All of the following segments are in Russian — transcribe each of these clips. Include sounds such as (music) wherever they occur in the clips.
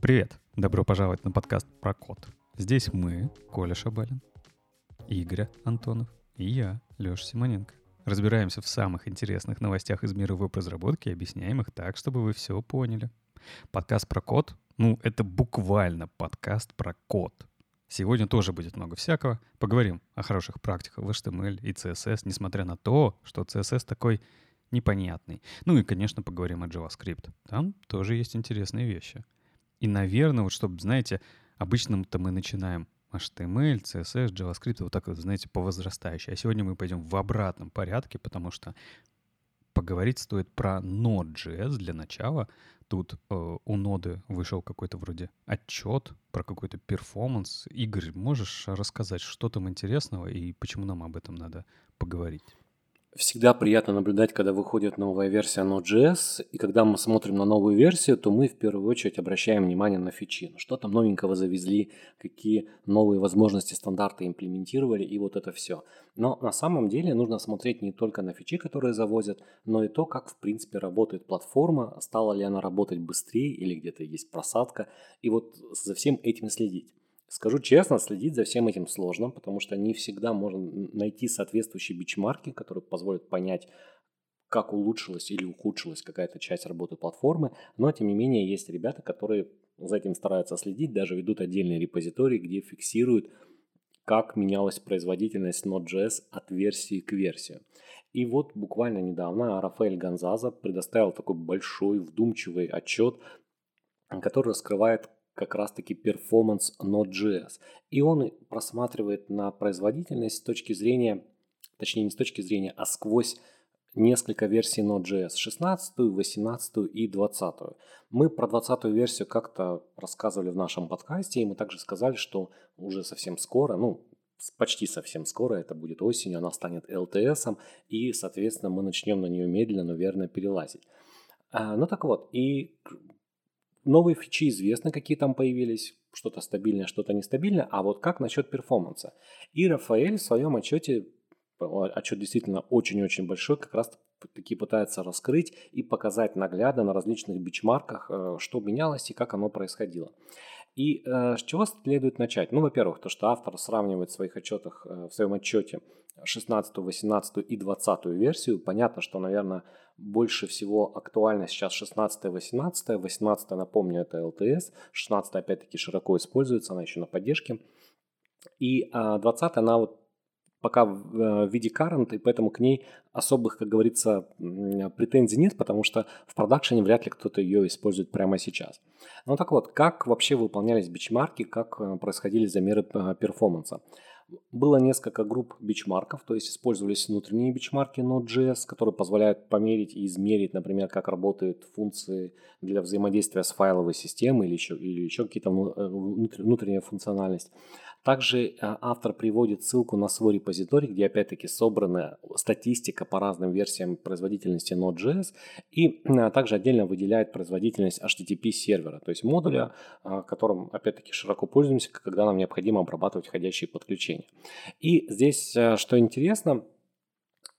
Привет! Добро пожаловать на подкаст про код. Здесь мы, Коля Шабалин, Игорь Антонов и я, Леша Симоненко. Разбираемся в самых интересных новостях из мира веб-разработки и объясняем их так, чтобы вы все поняли. Подкаст про код, ну, это буквально подкаст про код. Сегодня тоже будет много всякого. Поговорим о хороших практиках в HTML и CSS, несмотря на то, что CSS такой непонятный. Ну и, конечно, поговорим о JavaScript. Там тоже есть интересные вещи. И, наверное, вот чтобы, знаете, обычно-то мы начинаем HTML, CSS, JavaScript, вот так вот, знаете, по возрастающей. А сегодня мы пойдем в обратном порядке, потому что поговорить стоит про Node.js для начала. Тут э, у ноды вышел какой-то вроде отчет про какой-то перформанс. Игорь, можешь рассказать, что там интересного и почему нам об этом надо поговорить? Всегда приятно наблюдать, когда выходит новая версия Node.js, и когда мы смотрим на новую версию, то мы в первую очередь обращаем внимание на фичи. Ну, что там новенького завезли, какие новые возможности, стандарты имплементировали, и вот это все. Но на самом деле нужно смотреть не только на фичи, которые завозят, но и то, как в принципе работает платформа, стала ли она работать быстрее или где-то есть просадка, и вот за всем этим следить. Скажу честно, следить за всем этим сложно, потому что не всегда можно найти соответствующие бичмарки, которые позволят понять, как улучшилась или ухудшилась какая-то часть работы платформы, но тем не менее есть ребята, которые за этим стараются следить, даже ведут отдельные репозитории, где фиксируют, как менялась производительность Node.js от версии к версии. И вот буквально недавно Рафаэль Гонзаза предоставил такой большой вдумчивый отчет, который раскрывает как раз-таки перформанс Node.js. И он просматривает на производительность с точки зрения, точнее не с точки зрения, а сквозь несколько версий Node.js, 16, 18 и 20. Мы про 20 версию как-то рассказывали в нашем подкасте, и мы также сказали, что уже совсем скоро, ну, почти совсем скоро, это будет осенью, она станет LTS, и, соответственно, мы начнем на нее медленно, но верно перелазить. А, ну так вот, и новые фичи известны, какие там появились, что-то стабильное, что-то нестабильное, а вот как насчет перформанса. И Рафаэль в своем отчете, отчет действительно очень-очень большой, как раз таки пытается раскрыть и показать наглядно на различных бичмарках, э, что менялось и как оно происходило. И э, с чего следует начать? Ну, во-первых, то, что автор сравнивает в своих отчетах, э, в своем отчете 16, 18 и 20 версию. Понятно, что, наверное, больше всего актуальна сейчас 16 18 18 напомню, это LTS. 16 опять-таки широко используется, она еще на поддержке. И э, 20 она вот пока в э, виде current, и поэтому к ней особых, как говорится, претензий нет, потому что в продакшене вряд ли кто-то ее использует прямо сейчас. Ну так вот, как вообще выполнялись бичмарки, как э, происходили замеры э, перформанса? Было несколько групп бичмарков, то есть использовались внутренние бичмарки Node.js, которые позволяют померить и измерить, например, как работают функции для взаимодействия с файловой системой или еще, или еще какие-то внутренняя функциональность. Также э, автор приводит ссылку на свой репозиторий, где опять-таки собрана статистика по разным версиям производительности Node.js и э, также отдельно выделяет производительность HTTP сервера, то есть модуля, э, которым опять-таки широко пользуемся, когда нам необходимо обрабатывать входящие подключения. И здесь, что интересно,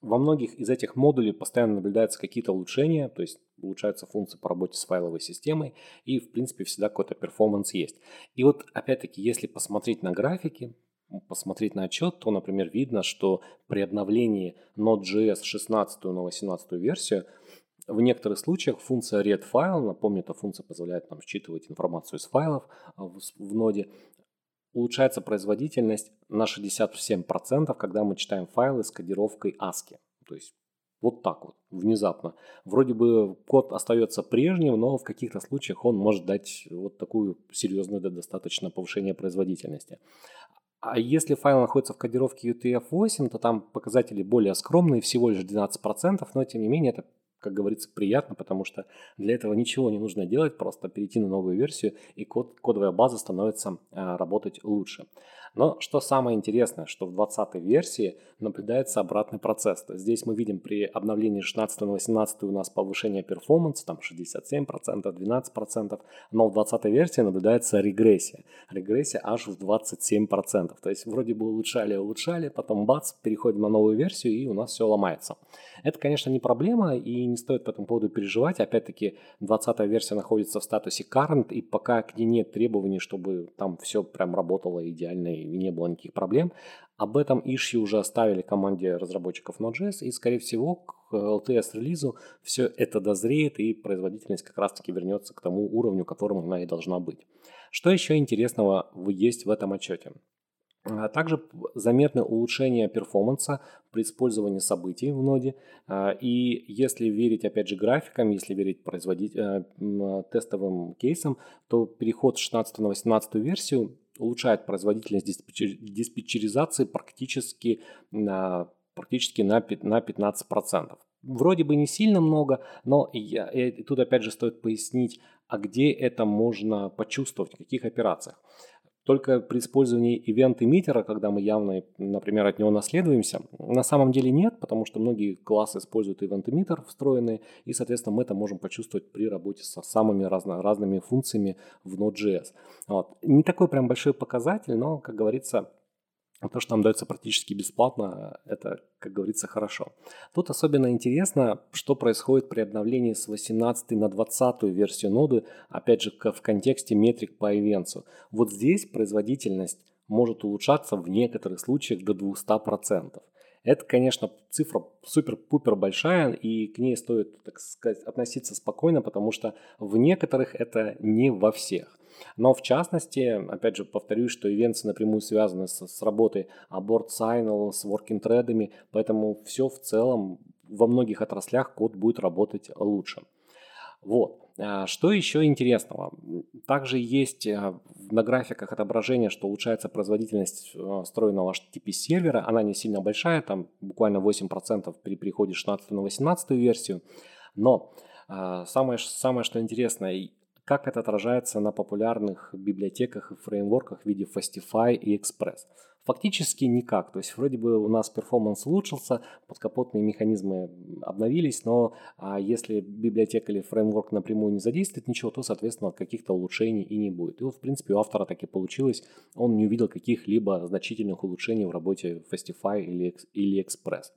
во многих из этих модулей постоянно наблюдаются какие-то улучшения, то есть улучшаются функции по работе с файловой системой, и в принципе всегда какой-то перформанс есть. И вот опять-таки, если посмотреть на графики, посмотреть на отчет, то, например, видно, что при обновлении Node.js 16 на 18 версию в некоторых случаях функция read file, напомню, эта функция позволяет нам считывать информацию из файлов в, в ноде, улучшается производительность на 67%, когда мы читаем файлы с кодировкой ASCII. То есть вот так вот, внезапно. Вроде бы код остается прежним, но в каких-то случаях он может дать вот такую серьезную да, достаточно повышение производительности. А если файл находится в кодировке UTF-8, то там показатели более скромные, всего лишь 12%, но тем не менее это как говорится, приятно, потому что для этого ничего не нужно делать, просто перейти на новую версию, и код, кодовая база становится а, работать лучше. Но что самое интересное, что в 20 версии наблюдается обратный процесс. То есть здесь мы видим при обновлении 16 на 18 у нас повышение перформанса, там 67%, 12%, но в 20 версии наблюдается регрессия. Регрессия аж в 27%. То есть вроде бы улучшали, улучшали, потом бац, переходим на новую версию и у нас все ломается. Это, конечно, не проблема и не стоит по этому поводу переживать. Опять-таки, 20 версия находится в статусе current и пока к ней нет требований, чтобы там все прям работало идеально и не было никаких проблем. Об этом issue уже оставили команде разработчиков Node.js, и, скорее всего, к LTS-релизу все это дозреет, и производительность как раз-таки вернется к тому уровню, которым она и должна быть. Что еще интересного есть в этом отчете? А также заметны улучшение перформанса при использовании событий в ноде. А, и если верить, опять же, графикам, если верить производить, э, тестовым кейсам, то переход с 16 на 18 версию улучшает производительность диспетчеризации практически практически на, на 15%. Вроде бы не сильно много, но я, и тут опять же стоит пояснить, а где это можно почувствовать, в каких операциях. Только при использовании event-эмиттера, когда мы явно, например, от него наследуемся, на самом деле нет, потому что многие классы используют event-эмиттер встроенный, и, соответственно, мы это можем почувствовать при работе со самыми разно, разными функциями в Node.js. Вот. Не такой прям большой показатель, но, как говорится, а то, что нам дается практически бесплатно, это, как говорится, хорошо. Тут особенно интересно, что происходит при обновлении с 18 на 20 версию ноды, опять же, в контексте метрик по ивенцу. Вот здесь производительность может улучшаться в некоторых случаях до 200%. Это, конечно, цифра супер-пупер большая, и к ней стоит, так сказать, относиться спокойно, потому что в некоторых это не во всех. Но в частности, опять же, повторюсь, что ивенты напрямую связаны с, с работой аборт Signal, с working тредами, поэтому все в целом во многих отраслях код будет работать лучше. Вот. А, что еще интересного? Также есть а, на графиках отображение, что улучшается производительность а, встроенного HTTP сервера. Она не сильно большая, там буквально 8% при переходе с 16 на 18 версию. Но самое, самое что интересное, как это отражается на популярных библиотеках и фреймворках в виде Fastify и Express. Фактически никак. То есть вроде бы у нас перформанс улучшился, подкапотные механизмы обновились, но а если библиотека или фреймворк напрямую не задействует ничего, то, соответственно, каких-то улучшений и не будет. И вот, в принципе, у автора так и получилось. Он не увидел каких-либо значительных улучшений в работе Fastify или, или Express.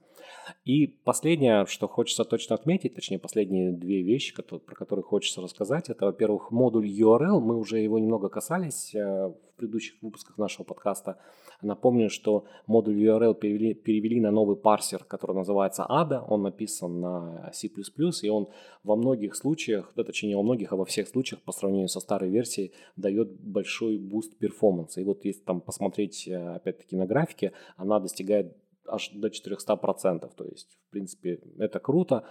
И последнее, что хочется точно отметить, точнее последние две вещи, которые, про которые хочется рассказать, это, во-первых, модуль URL. Мы уже его немного касались э, предыдущих выпусках нашего подкаста. Напомню, что модуль URL перевели, перевели на новый парсер, который называется ADA. Он написан на C++, и он во многих случаях, да, точнее не во многих, а во всех случаях по сравнению со старой версией дает большой boost performance а. И вот если там посмотреть э, опять-таки на графике, она достигает аж до 400%. То есть, в принципе, это круто.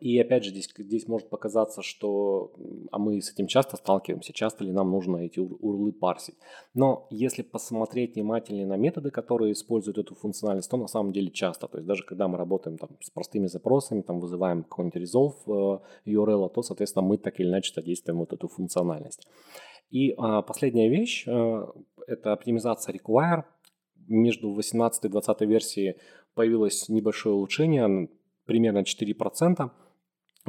И опять же, здесь, здесь может показаться, что а мы с этим часто сталкиваемся, часто ли нам нужно эти урлы парсить. Но если посмотреть внимательнее на методы, которые используют эту функциональность, то на самом деле часто. То есть даже когда мы работаем там, с простыми запросами, там, вызываем какой-нибудь resolve э, URL, то, соответственно, мы так или иначе задействуем вот эту функциональность. И а, последняя вещь э, – это оптимизация require между 18 и 20 версией появилось небольшое улучшение, примерно 4%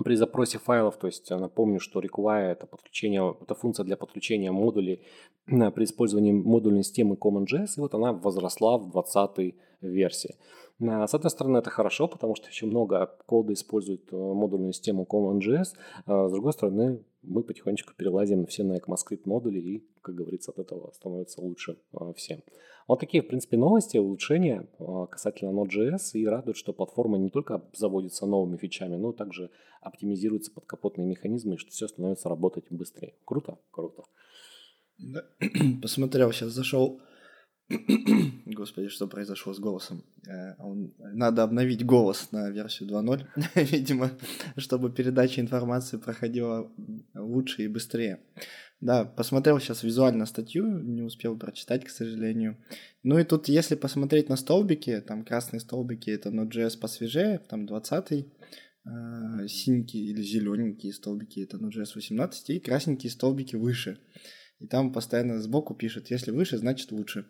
при запросе файлов, то есть напомню, что require это подключение, это функция для подключения модулей при использовании модульной системы CommonJS, и вот она возросла в 20 версии. С одной стороны, это хорошо, потому что еще много кода использует э, модульную систему CommonJS. А с другой стороны, мы потихонечку перелазим все на ECMAScript модули и, как говорится, от этого становится лучше э, всем. Вот такие, в принципе, новости, улучшения э, касательно Node.js и радует, что платформа не только заводится новыми фичами, но также оптимизируются подкапотные механизмы, и что все становится работать быстрее. Круто? Круто. (clears throat) Посмотрел, сейчас зашел (coughs) Господи, что произошло с голосом? Э, надо обновить голос на версию 2.0, (laughs) видимо, чтобы передача информации проходила лучше и быстрее. Да, посмотрел сейчас визуально статью, не успел прочитать, к сожалению. Ну и тут, если посмотреть на столбики, там красные столбики это Node.js посвежее, там 20-й, э, синенькие или зелененькие столбики это Node.js 18 и красненькие столбики выше. И там постоянно сбоку пишет, если выше, значит лучше.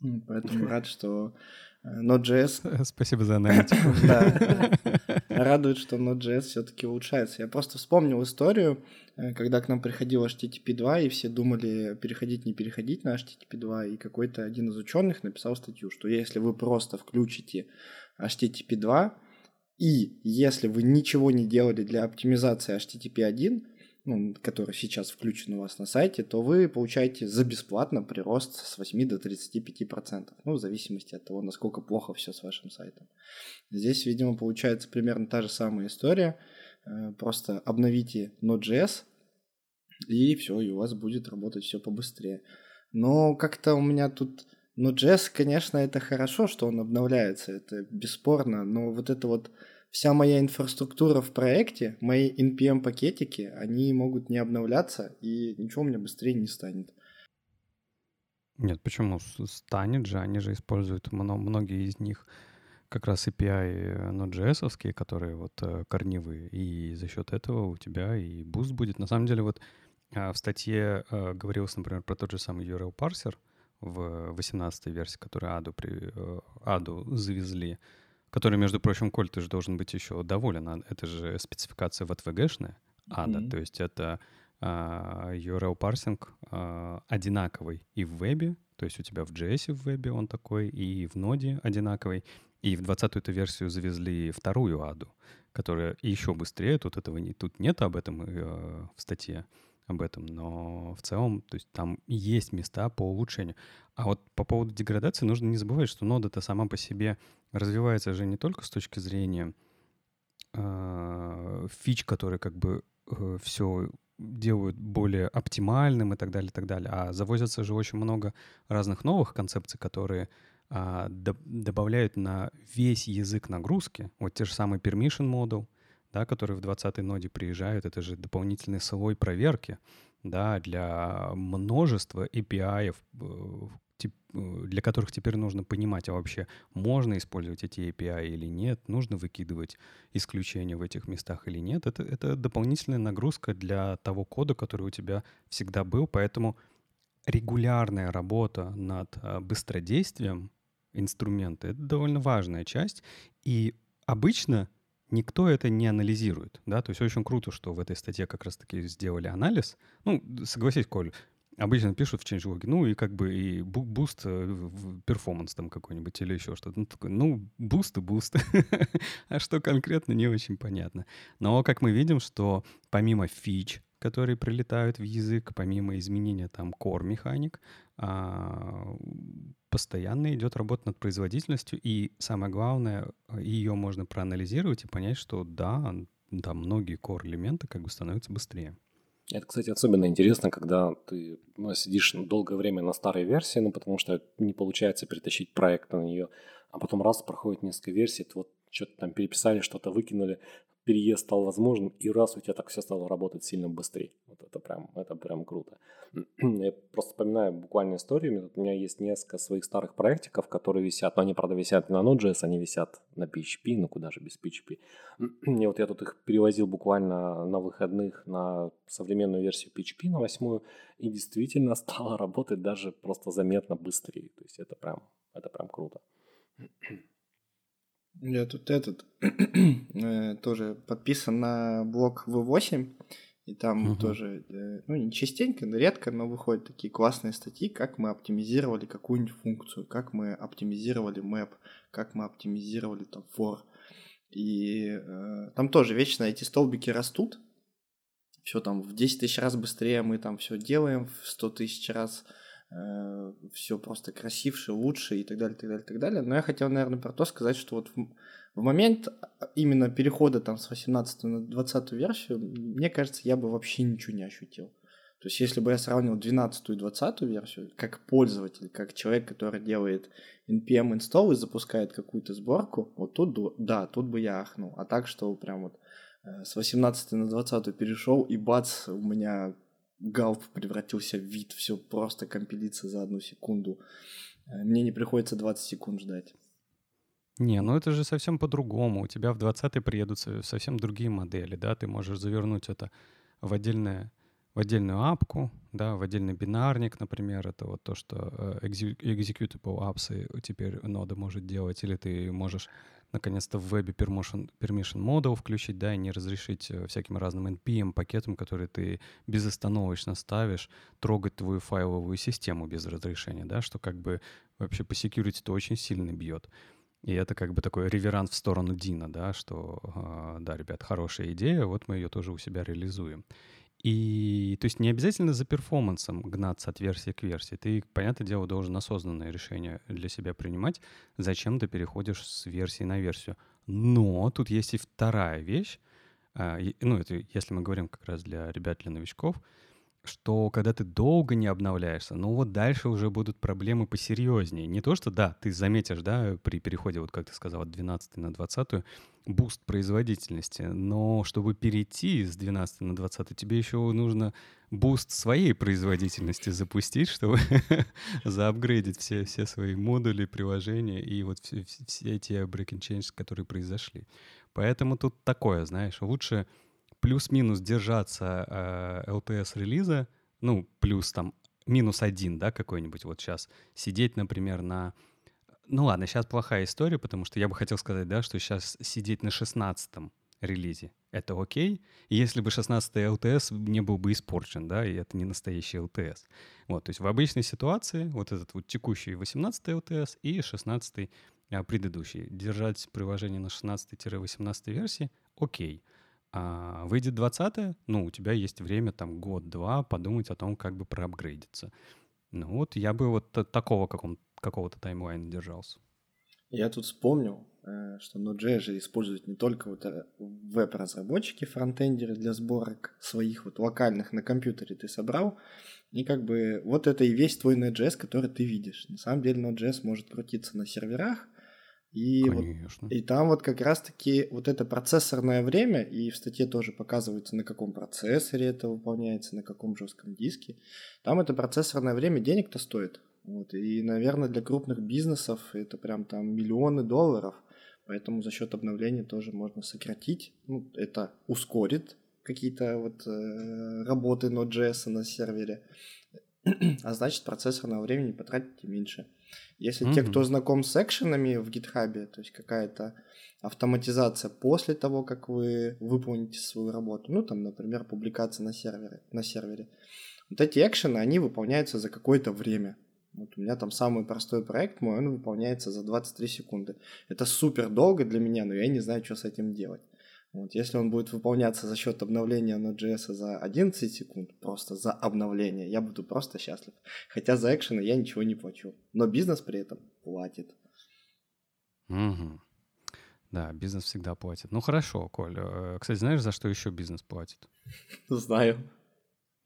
Ну, Поэтому (laughs) рад, что э, Node.js... (laughs) Спасибо за аналитику. (laughs) Да. Радует, что Node.js все-таки улучшается. Я просто вспомнил историю, э, когда к нам приходил HTTP 2, и все думали, переходить, не переходить на HTTP 2, и какой-то один из ученых написал статью, что если вы просто включите HTTP 2, и если вы ничего не делали для оптимизации HTTP 1, ну, который сейчас включен у вас на сайте, то вы получаете за бесплатно прирост с 8 до 35%, ну, в зависимости от того, насколько плохо все с вашим сайтом. Здесь, видимо, получается примерно та же самая история, э, просто обновите Node.js, и все, и у вас будет работать все побыстрее. Но как-то у меня тут... Node.js, конечно, это хорошо, что он обновляется, это бесспорно, но вот это вот вся моя инфраструктура в проекте, мои NPM-пакетики, они могут не обновляться, и ничего у меня быстрее не станет. Нет, почему? Станет же, они же используют, многие из них как раз API Node.js, которые вот э, корневые, и за счет этого у тебя и boost будет. На самом деле вот а, в статье э, говорилось, например, про тот же самый URL парсер в 18 версии, который Аду, при, Аду э, завезли который, между прочим, Коль, ты же должен быть еще доволен. А это же спецификация в WHATWG -шная, ада, mm-hmm. то есть это э, URL парсинг э, одинаковый и в вебе, то есть у тебя в JS в вебе он такой, и в ноде одинаковый, и в 20-ю версию завезли вторую аду, которая еще быстрее, тут этого не, тут нет об этом uh, в статье, об этом, но в целом, то есть там есть места по улучшению. А вот по поводу деградации нужно не забывать, что нода-то сама по себе развивается же не только с точки зрения э, фич, которые как бы э, все делают более оптимальным и так далее, и так далее, а завозятся же очень много разных новых концепций, которые э, до, добавляют на весь язык нагрузки. Вот те же самые permission model, да, которые в 20-й ноде приезжают, это же дополнительный слой проверки, да, для множества API, э, э, для которых теперь нужно понимать, а вообще можно использовать эти API или нет, нужно выкидывать исключения в этих местах или нет. Это, это дополнительная нагрузка для того кода, который у тебя всегда был, поэтому регулярная работа над э, быстродействием инструмента — это довольно важная часть, и обычно никто это не анализирует, да, то есть очень круто, что в этой статье как раз-таки сделали анализ. Ну, согласись, Коль, обычно пишут в changelog, ну и как бы и boost, э, performance там какой-нибудь или еще что-то. Ну, такой, ну, boost и boost. (laughs) а что конкретно, не очень понятно. Но как мы видим, что помимо фич, которые прилетают в язык, помимо изменения там core механик, а, постоянно идет работа над производительностью, и самое главное, ее можно проанализировать и понять, что да, да, многие core элементы как бы становятся быстрее. Это, кстати, особенно интересно, когда ты ну, сидишь долгое время на старой версии, ну, потому что не получается перетащить проект на нее, а потом раз проходит несколько версий, вот что-то там переписали, что-то выкинули, переезд стал возможным, и раз у тебя так все стало работать сильно быстрее. Вот это прям, это прям круто. (clears throat) Я просто вспоминаю буквально историю. У меня есть несколько своих старых проектиков, которые висят, но они, правда, висят не на Node.js, они висят на PHP, ну куда же без PHP. (clears throat) И вот я тут их перевозил буквально на выходных на современную версию PHP, на восьмую, и действительно (laughs) стало работать даже просто заметно быстрее. То есть это прям, это прям круто. (clears throat) Я тут этот (clears throat) э, тоже подписан на блог V8, и там угу. тоже, э, ну, не частенько, но редко, но выходят такие классные статьи, как мы оптимизировали какую-нибудь функцию, как мы оптимизировали map, как мы оптимизировали там for. И э, там тоже вечно эти столбики растут, все там в 10 тысяч раз быстрее мы там все делаем, в 100 тысяч раз Э, все просто красивше, лучше и так далее, так далее, так далее. Но я хотел, наверное, про то сказать, что вот в, в момент а, именно перехода там с 18 на 20 версию, мне кажется, я бы вообще ничего не ощутил. То есть, если бы я сравнивал 12 и 20 версию, как пользователь, как человек, который делает npm install и запускает какую-то сборку, вот тут, да, тут бы я ахнул. А так, что прям вот э, с 18 на 20 перешел, и бац, у меня галп превратился в вид, все просто компилится за одну секунду. Э, мне не приходится 20 секунд ждать. Не, ну это же совсем по-другому. У тебя в 20 приедут совсем другие модели, да, ты можешь завернуть это в отдельное, в отдельную апку, да, в отдельный бинарник, например, это вот то, что э, executable apps теперь нода может делать, или ты можешь наконец-то в вебе permission, permission model включить, да, и не разрешить э, всяким разным NPM пакетам, которые ты безостановочно ставишь, трогать твою файловую систему без разрешения, да, что как бы вообще по security то очень сильно бьет. И это как бы такой реверант в сторону Дина, да, что, э, да, ребят, хорошая идея, вот мы ее тоже у себя реализуем. И, то есть, не обязательно за перформансом гнаться от версии к версии. Ты, понятное дело, должен осознанное решение для себя принимать, зачем ты переходишь с версии на версию. Но тут есть и вторая вещь, а, ну, это если мы говорим как раз для ребят, для новичков — что когда ты долго не обновляешься, ну вот дальше уже будут проблемы посерьезнее. Не то, что, да, ты заметишь, да, при переходе, вот как ты сказал, от 12 на 20, boost производительности, но чтобы перейти с 12 на 20, тебе еще нужно boost своей производительности запустить, чтобы (laughs) заапгрейдить все, все свои модули, приложения и вот все, все эти breaking changes, которые произошли. Поэтому тут такое, знаешь, лучше плюс-минус держаться э, LTS-релиза, ну, плюс там минус один, да, какой-нибудь вот сейчас, сидеть, например, на... Ну ладно, сейчас плохая история, потому что я бы хотел сказать, да, что сейчас сидеть на 16-м релизе — это окей, если бы 16-й LTS не был бы испорчен, да, и это не настоящий LTS. Вот, то есть в обычной ситуации вот этот вот текущий 18-й LTS и 16-й а, предыдущий. Держать приложение на 16-18 версии — окей. А выйдет 20 ну, у тебя есть время, там, год-два подумать о том, как бы проапгрейдиться. Ну вот я бы вот такого какого-то таймлайна держался. Я тут вспомнил, э, что Node.js же используют не только вот э, веб-разработчики, фронтендеры для сборок своих вот локальных на компьютере ты собрал, и как бы вот это и весь твой Node.js, который ты видишь. На самом деле Node.js может крутиться на серверах, и, вот, и там вот как раз-таки вот это процессорное время, и в статье тоже показывается, на каком процессоре это выполняется, на каком жестком диске. Там это процессорное время денег-то стоит. Вот, и, наверное, для крупных бизнесов это прям там миллионы долларов. Поэтому за счет обновления тоже можно сократить. Ну, это ускорит какие-то вот э, работы Node.js на сервере. (clears throat) а значит, процессорного времени потратите меньше. Если mm-hmm. те, кто знаком с экшенами в GitHub, то есть какая-то автоматизация после того, как вы выполните свою работу, ну там, например, публикация на сервере, на сервере, вот эти экшены, они выполняются за какое-то время. Вот у меня там самый простой проект мой, он выполняется за 23 секунды. Это супер долго для меня, но я не знаю, что с этим делать. Вот, если он будет выполняться за счет обновления Node.js за 11 секунд, просто за обновление, я буду просто счастлив. Хотя за экшены я ничего не плачу. Но бизнес при этом платит. Угу. Да, бизнес всегда платит. Ну хорошо, Коль. Э, кстати, знаешь, за что еще бизнес платит? (laughs) Знаю.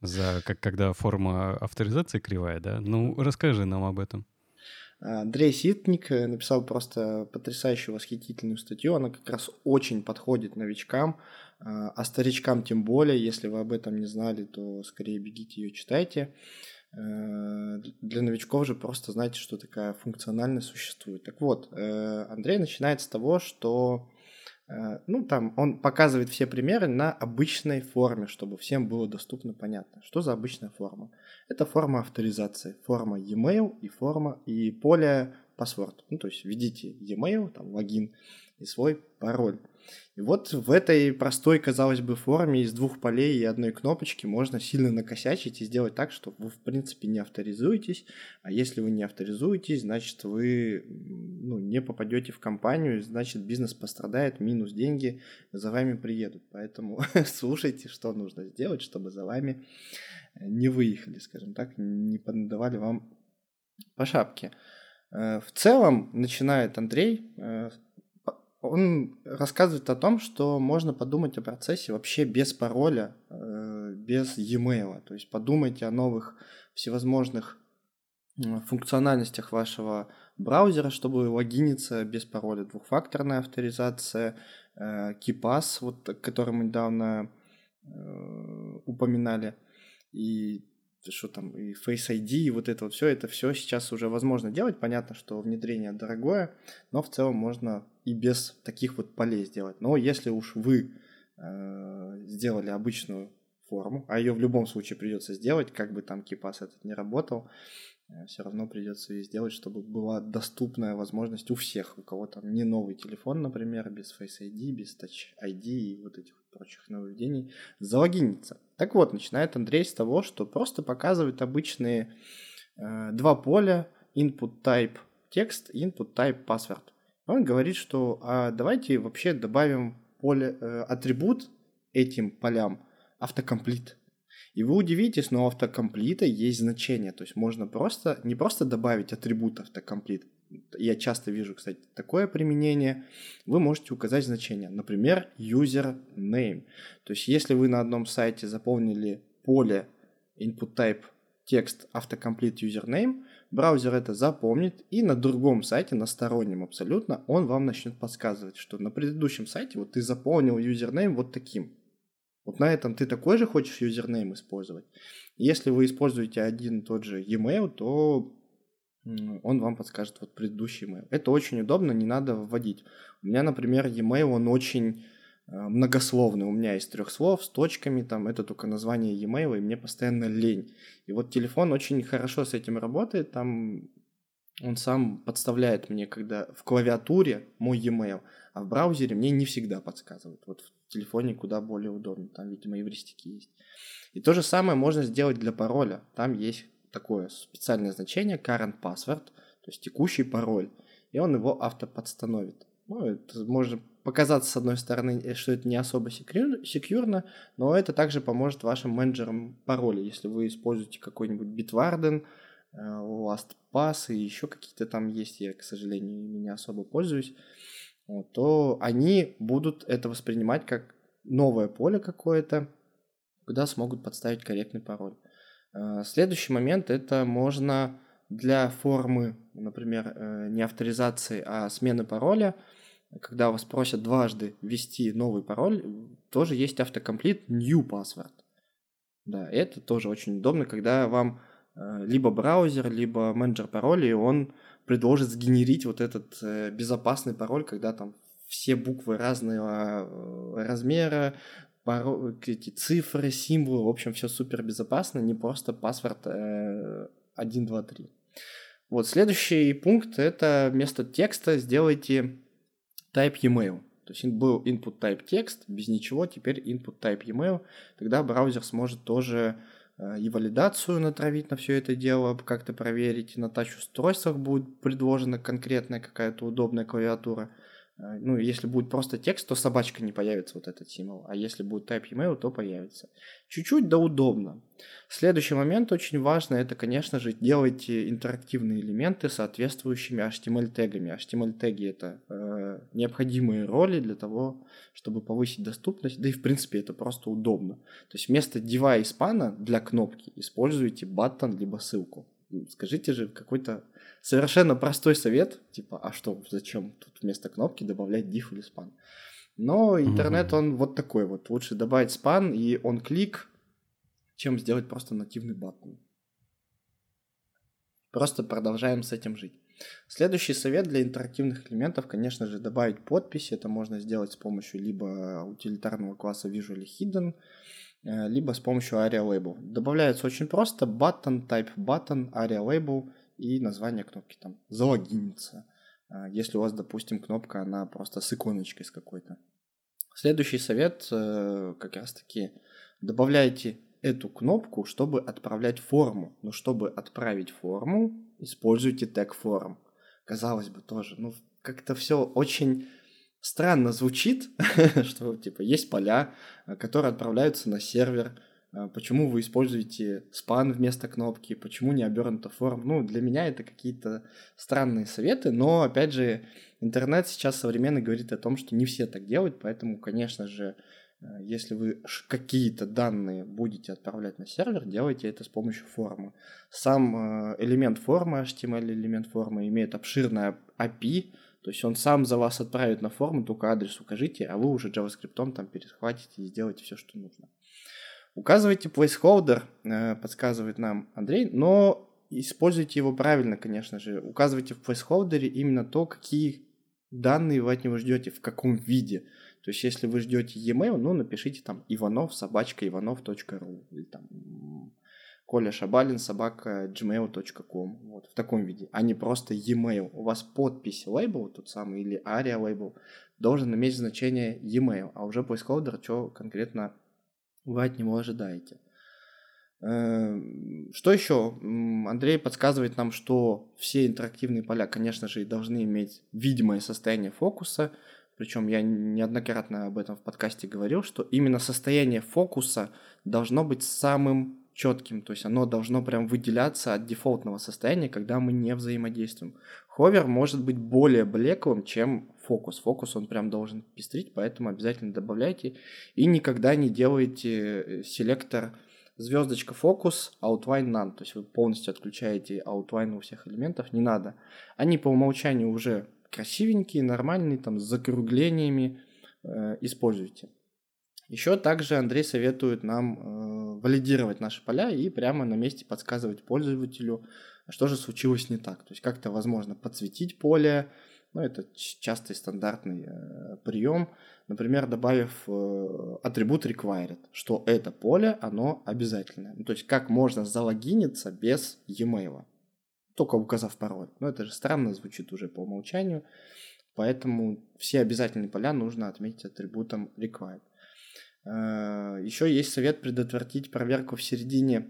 За как когда форма авторизации кривая, да? Ну, расскажи нам об этом. Андрей Ситник э, написал просто потрясающую, восхитительную статью. Она как раз очень подходит новичкам, а, а тем более. Если вы об этом не знали, то скорее бегите ее читайте. Э, для новичков же просто знаете, что такая функциональность существует. Так вот, э, Андрей начинает с того, что ну, там он показывает все примеры на обычной форме, чтобы всем было доступно понятно. Что за обычная форма? Это форма авторизации, форма e-mail и форма и поле password. Ну, то есть введите e-mail, там, логин и свой пароль. И вот в этой простой, казалось бы, форме из двух полей и одной кнопочки можно сильно накосячить и сделать так, что вы, в принципе, не авторизуетесь. А если вы не авторизуетесь, значит, вы ну, не попадете в компанию, значит, бизнес пострадает, минус деньги за вами приедут. Поэтому (laughs) слушайте, что нужно сделать, чтобы за вами не выехали, скажем так, не подавали вам по шапке. Э, в целом, начинает Андрей, э, он рассказывает о том, что можно подумать о процессе вообще без пароля, э, без e-mail. То есть подумайте о новых всевозможных функциональностях вашего браузера, чтобы логиниться без пароля. Двухфакторная авторизация, KeePass, вот, который мы недавно упоминали – и что там, и Face ID, и вот это вот все, это все сейчас уже возможно делать. Понятно, что внедрение дорогое, но в целом можно и без таких вот полей сделать. Но если уж вы э, сделали обычную форму, а ее в любом случае придется сделать, как бы там кипас этот не работал, э, все равно придется ее сделать, чтобы была доступная возможность у всех, у кого там не новый телефон, например, без Face ID, без Touch ID и вот этих прочих нововведений, залогиниться. Так вот, начинает Андрей с того, что просто показывает обычные э, два поля, input type текст, input type password. Он говорит, что а давайте вообще добавим поле, э, атрибут этим полям автокомплит. И вы удивитесь, но у автокомплита есть значение. То есть можно просто, не просто добавить атрибут автокомплит. Я часто вижу, кстати, такое применение. Вы можете указать значение. Например, username. То есть если вы на одном сайте заполнили поле input type текст автокомплит username, браузер это запомнит, и на другом сайте, на стороннем абсолютно, он вам начнет подсказывать, что на предыдущем сайте вот ты заполнил username вот таким. Вот на этом ты такой же хочешь юзернейм использовать. Если вы используете один и тот же e-mail, то он вам подскажет вот предыдущий email. Это очень удобно, не надо вводить. У меня, например, e-mail, он очень многословный. У меня есть трех слов с точками, там это только название e-mail, и мне постоянно лень. И вот телефон очень хорошо с этим работает, там он сам подставляет мне, когда в клавиатуре мой e-mail, а в браузере мне не всегда подсказывает. Вот в телефоне куда более удобно, там, видимо, эвристики есть. И то же самое можно сделать для пароля. Там есть такое специальное значение current password, то есть текущий пароль, и он его автоподстановит. Ну, это может показаться, с одной стороны, э, что это не особо секьюрно, но это также поможет вашим менеджерам пароля. Если вы используете какой-нибудь Bitwarden, э, LastPass и еще какие-то там есть, я, к сожалению, не особо пользуюсь, то они будут это воспринимать как новое поле какое-то, куда смогут подставить корректный пароль. Э, следующий момент это можно для формы, например, э, не авторизации, а смены пароля, когда вас просят дважды ввести новый пароль, тоже есть автокомплит new password. Да, это тоже очень удобно, когда вам э, либо браузер, либо менеджер паролей, он предложит сгенерить вот этот безопасный пароль, когда там все буквы разного размера, паро... эти цифры, символы, в общем, все супер безопасно, не просто паспорт э, 1, 2, 3. Вот, следующий пункт – это вместо текста сделайте type email. То есть был input type текст, без ничего, теперь input type email. Тогда браузер сможет тоже э, и валидацию натравить на все это дело, как-то проверить. На тач-устройствах будет предложена конкретная какая-то удобная клавиатура – ну, если будет просто текст, то собачка не появится, вот этот символ. А если будет type email, то появится. Чуть-чуть, да удобно. Следующий момент очень важно, это, конечно же, делайте интерактивные элементы соответствующими HTML-тегами. HTML-теги — это э, необходимые роли для того, чтобы повысить доступность, да и, в принципе, это просто удобно. То есть вместо device пана для кнопки используйте баттон либо ссылку. Скажите же какой-то совершенно простой совет, типа, а что, зачем тут вместо кнопки добавлять diff или span? Но интернет, он вот такой вот. Лучше добавить span и он клик, чем сделать просто нативный баттон. Просто продолжаем с этим жить. Следующий совет для интерактивных элементов, конечно же, добавить подпись. Это можно сделать с помощью либо утилитарного класса Visually Hidden, э, либо с помощью ARIA Label. Добавляется очень просто. Button, type button, ARIA Label – и название кнопки там залогиниться. А, если у вас, допустим, кнопка, она просто с иконочкой с какой-то. Следующий совет э, как раз-таки добавляйте эту кнопку, чтобы отправлять форму. Но чтобы отправить форму, используйте тег форм. Казалось бы, тоже. Ну, как-то все очень странно звучит, (laughs) что типа есть поля, э, которые отправляются на сервер, почему вы используете спан вместо кнопки, почему не обернута форма. Ну, для меня это какие-то странные советы, но, опять же, интернет сейчас современный говорит о том, что не все так делают, поэтому, конечно же, э, если вы какие-то данные будете отправлять на сервер, делайте это с помощью формы. Сам э, элемент формы, HTML элемент формы, имеет обширное API, то есть он сам за вас отправит на форму, только адрес укажите, а вы уже JavaScript там перехватите и сделаете все, что нужно. Указывайте placeholder, э, подсказывает нам Андрей, но используйте его правильно, конечно же. Указывайте в placeholder именно то, какие данные вы от него ждете, в каком виде. То есть, если вы ждете e-mail, ну, напишите там иванов, собачка, иванов.ру или там Коля Шабалин, собака, gmail.com. Вот, в таком виде, а не просто e-mail. У вас подпись лейбл, тот самый, или ария лейбл, должен иметь значение e-mail, а уже поисхолдер, что конкретно вы от него ожидаете. Эм, что еще? Андрей подсказывает нам, что все интерактивные поля, конечно же, должны иметь видимое состояние фокуса. Причем я неоднократно об этом в подкасте говорил, что именно состояние фокуса должно быть самым четким, то есть оно должно прям выделяться от дефолтного состояния, когда мы не взаимодействуем. Ховер может быть более блеклым, чем фокус. Фокус он прям должен пестрить, поэтому обязательно добавляйте. И никогда не делайте э, селектор звездочка фокус, outline none. То есть вы полностью отключаете outline у всех элементов, не надо. Они по умолчанию уже красивенькие, нормальные, там с закруглениями э, используйте. Еще также Андрей советует нам э, валидировать наши поля и прямо на месте подсказывать пользователю, что же случилось не так. То есть как-то возможно подсветить поле, ну, это частый стандартный э, прием, например, добавив э, атрибут required, что это поле, оно обязательное. Ну, то есть как можно залогиниться без e-mail, только указав пароль. Но это же странно звучит уже по умолчанию, поэтому все обязательные поля нужно отметить атрибутом required. Э, Еще есть совет предотвратить проверку в середине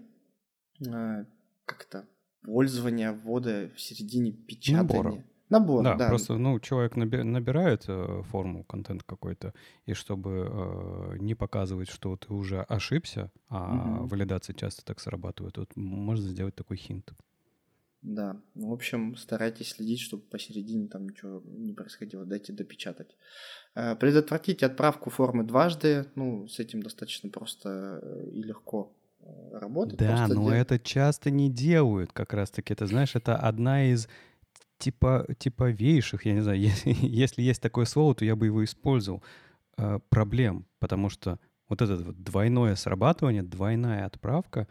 э, как-то пользования ввода в середине печатания. Набора. Набор, да, да. просто, ну, человек наби- набирает э, форму, контент какой-то, и чтобы э, не показывать, что ты уже ошибся, а Мгм. валидация часто так срабатывает, вот можно сделать такой хинт. Да, ну, в общем, старайтесь следить, чтобы посередине там ничего не происходило, дайте допечатать. Э, Предотвратить отправку формы дважды, ну, с этим достаточно просто э, и легко э, работать. Да, но де- это часто не делают как раз-таки. Это, знаешь, это одна из типа, типовейших, я не знаю, (laughs) если, если есть такое слово, то я бы его использовал, э, проблем, потому что вот это вот двойное срабатывание, двойная отправка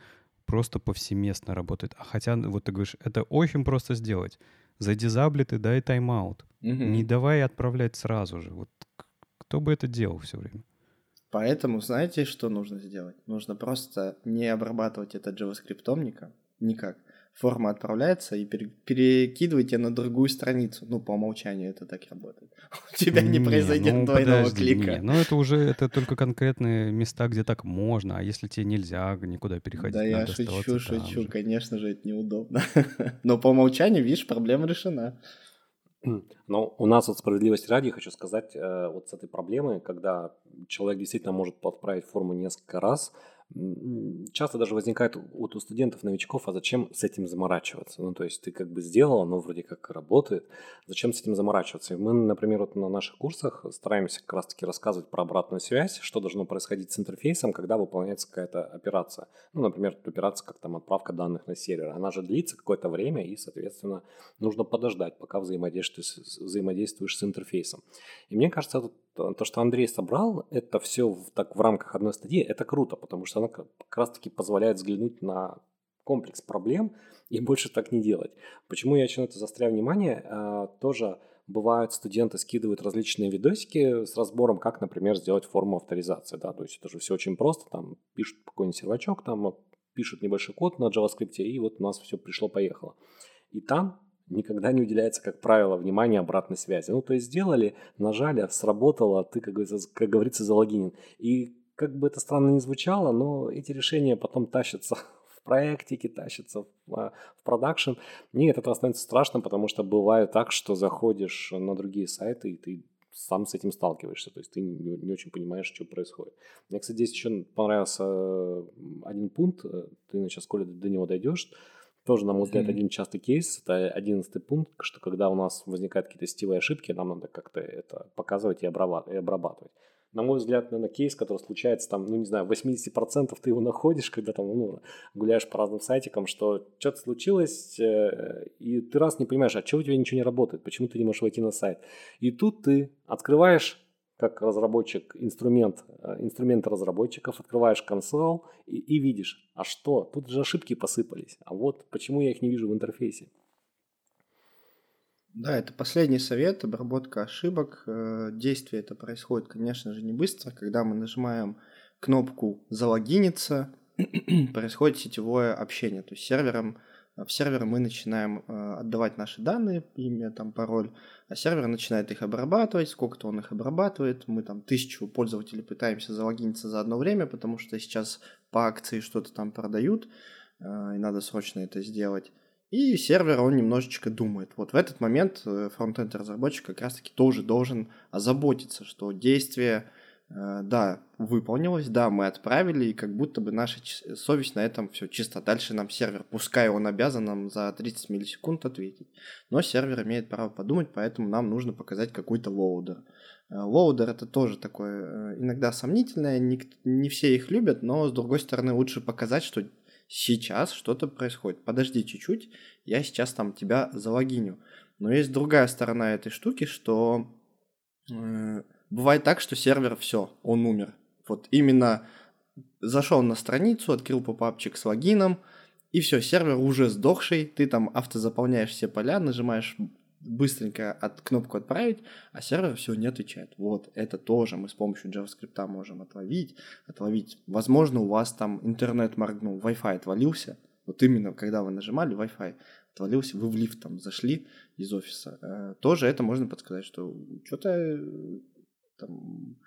просто повсеместно работает. А хотя, вот ты говоришь, это очень просто сделать. Задизаблит и дай тайм-аут. Мгм. Не давай отправлять сразу же. Вот кто бы это делал все время? Поэтому знаете, что нужно сделать? Нужно просто не обрабатывать это JavaScript никак, никак. Форма отправляется и пере- перекидывайте на другую страницу. Ну, по умолчанию это так работает. (laughs) У тебя не произойдет ну, двойного подожди, клика. не, ну это уже это только конкретные места, где так можно, а если тебе нельзя никуда переходить, Да я шучу, шучу, же. конечно же, это неудобно. (laughs) Но по умолчанию, видишь, проблема решена. Но у нас вот справедливости ради хочу сказать э, вот с этой проблемой, когда человек действительно может подправить форму несколько раз, часто даже возникает вот у студентов, новичков, а зачем с этим заморачиваться? Ну, то есть ты как бы сделал, оно вроде как работает, зачем с этим заморачиваться? И мы, например, вот на наших курсах стараемся как раз-таки рассказывать про обратную связь, что должно происходить с интерфейсом, когда выполняется какая-то операция. Ну, например, операция, как там отправка данных на сервер. Она же длится какое-то время, и, соответственно, нужно подождать, пока взаимодействуешь, взаимодействуешь с интерфейсом. И мне кажется, это- то, что Андрей собрал, это все в, так в рамках одной статьи, это круто, потому что она как раз-таки позволяет взглянуть на комплекс проблем и больше так не делать. Почему я еще на это застряю внимание? А, Тоже бывают студенты скидывают различные видосики с разбором, как, например, сделать форму авторизации. Да? То есть это же все очень просто. Там пишут какой-нибудь сервачок, там пишут небольшой код на JavaScript, и вот у нас все пришло-поехало. И там никогда не уделяется, как правило, внимание обратной связи. Ну, то есть сделали, нажали, сработало, ты, как как говорится залогинен. И как бы это странно ни звучало, но эти решения потом тащатся (laughs) проектике, тащатся в, а, в продакшн. От этого становится страшно, потому что бывает так, что заходишь на другие сайты, и ты сам с этим сталкиваешься, то есть ты не, не очень понимаешь, что происходит. Мне, кстати, здесь еще понравился э, один пункт, э, ты сейчас, Коля, до него дойдешь, тоже, на мой взгляд, Мгм. один частый кейс, это одиннадцатый пункт, что когда у нас возникают какие-то сетевые ошибки, нам надо как-то это показывать и обрабатывать. И обрабатывать. На мой взгляд, наверное, кейс, который случается там, ну, не знаю, 80% ты его находишь, когда там, ну, гуляешь по разным сайтикам, что что-то случилось, э, и ты раз не понимаешь, а чего у тебя ничего не работает, почему ты не можешь войти на сайт. И тут ты открываешь как разработчик инструмент, э, инструмент разработчиков, открываешь консоль и, и видишь, а что, тут же ошибки посыпались, а вот почему я их не вижу в интерфейсе. Да, это последний совет, обработка ошибок. Э, действие это происходит, конечно же, не быстро. Когда мы нажимаем кнопку «Залогиниться», (clears throat) происходит сетевое общение. То есть сервером, в сервер мы начинаем э, отдавать наши данные, имя, там, пароль, а сервер начинает их обрабатывать, сколько-то он их обрабатывает. Мы там тысячу пользователей пытаемся залогиниться за одно время, потому что сейчас по акции что-то там продают, э, и надо срочно это сделать. И сервер, он немножечко думает. Вот в этот момент э, фронтенд разработчик как раз-таки тоже должен озаботиться, что действие, да, выполнилось, да, мы отправили, и как будто бы наша совесть на этом все чисто. Дальше нам сервер, пускай он обязан нам за 30 миллисекунд ответить, но сервер имеет право подумать, поэтому нам нужно показать какой-то loader. Э, loader это тоже такое иногда сомнительное, не, не все их любят, но с другой стороны лучше показать, что сейчас что-то происходит. Подожди чуть-чуть, я сейчас там тебя залогиню. Но есть другая сторона этой штуки, что э, бывает так, что сервер все, он умер. Вот именно зашел на страницу, открыл попапчик с логином, и все, сервер уже сдохший, ты там автозаполняешь все поля, нажимаешь быстренько от кнопку отправить, а сервер все не отвечает. Вот это тоже мы с помощью JavaScript можем отловить, отловить. Возможно, у вас там интернет моргнул, Wi-Fi отвалился. Вот именно когда вы нажимали Wi-Fi, отвалился, вы в лифт там зашли из офиса. Э, тоже это можно подсказать, что что-то там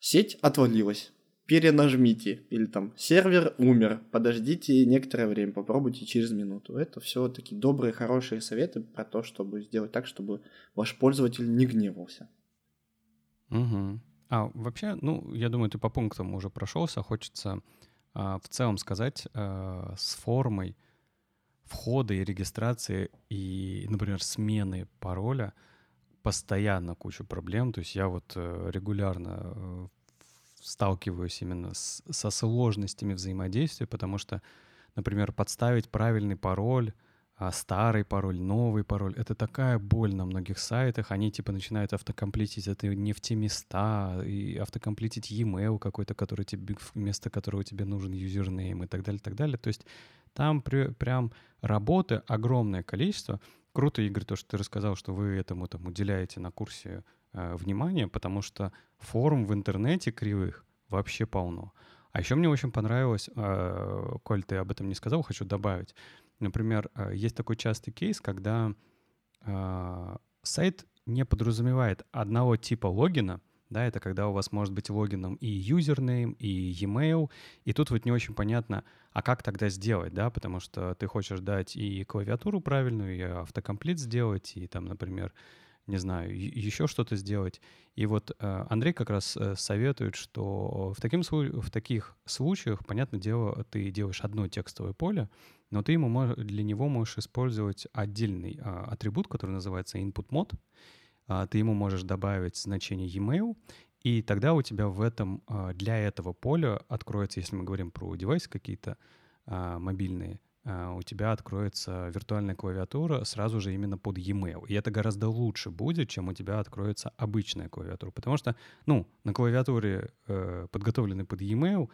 сеть отвалилась перенажмите, или там сервер умер, подождите некоторое время, попробуйте через минуту. Это все такие добрые, хорошие советы про то, чтобы сделать так, чтобы ваш пользователь не гневался. Угу. А вообще, ну, я думаю, ты по пунктам уже прошелся. Хочется а, в целом сказать а, с формой входа и регистрации и, например, смены пароля постоянно кучу проблем. То есть я вот э, регулярно э, сталкиваюсь именно с, со сложностями взаимодействия, потому что, например, подставить правильный пароль, а старый пароль, новый пароль, это такая боль на многих сайтах, они типа начинают автокомплитить это не в те места, и автокомплитить e-mail какой-то, который тебе, вместо которого тебе нужен юзернейм и так далее, так далее. То есть там при, прям работы огромное количество. Круто, Игорь, то, что ты рассказал, что вы этому там уделяете на курсе э, внимание, потому что форум в интернете кривых вообще полно. А еще мне очень понравилось, э, коль ты об этом не сказал, хочу добавить. Например, э, есть такой частый кейс, когда э, сайт не подразумевает одного типа логина, да, это когда у вас может быть логином и юзернейм, и e-mail, и тут вот не очень понятно, а как тогда сделать, да, потому что ты хочешь дать и клавиатуру правильную, и автокомплит сделать, и там, например, не знаю, еще что-то сделать. И вот э, Андрей как раз э, советует, что в, таким, в таких случаях, понятное дело, ты делаешь одно текстовое поле, но ты ему для него можешь использовать отдельный а, атрибут, который называется input mode. А, ты ему можешь добавить значение e-mail, и тогда у тебя в этом, а, для этого поля откроется, если мы говорим про девайсы какие-то а, мобильные, у тебя откроется виртуальная клавиатура сразу же именно под e-mail. И это гораздо лучше будет, чем у тебя откроется обычная клавиатура. Потому что, ну, на клавиатуре, э, подготовленной под e-mail,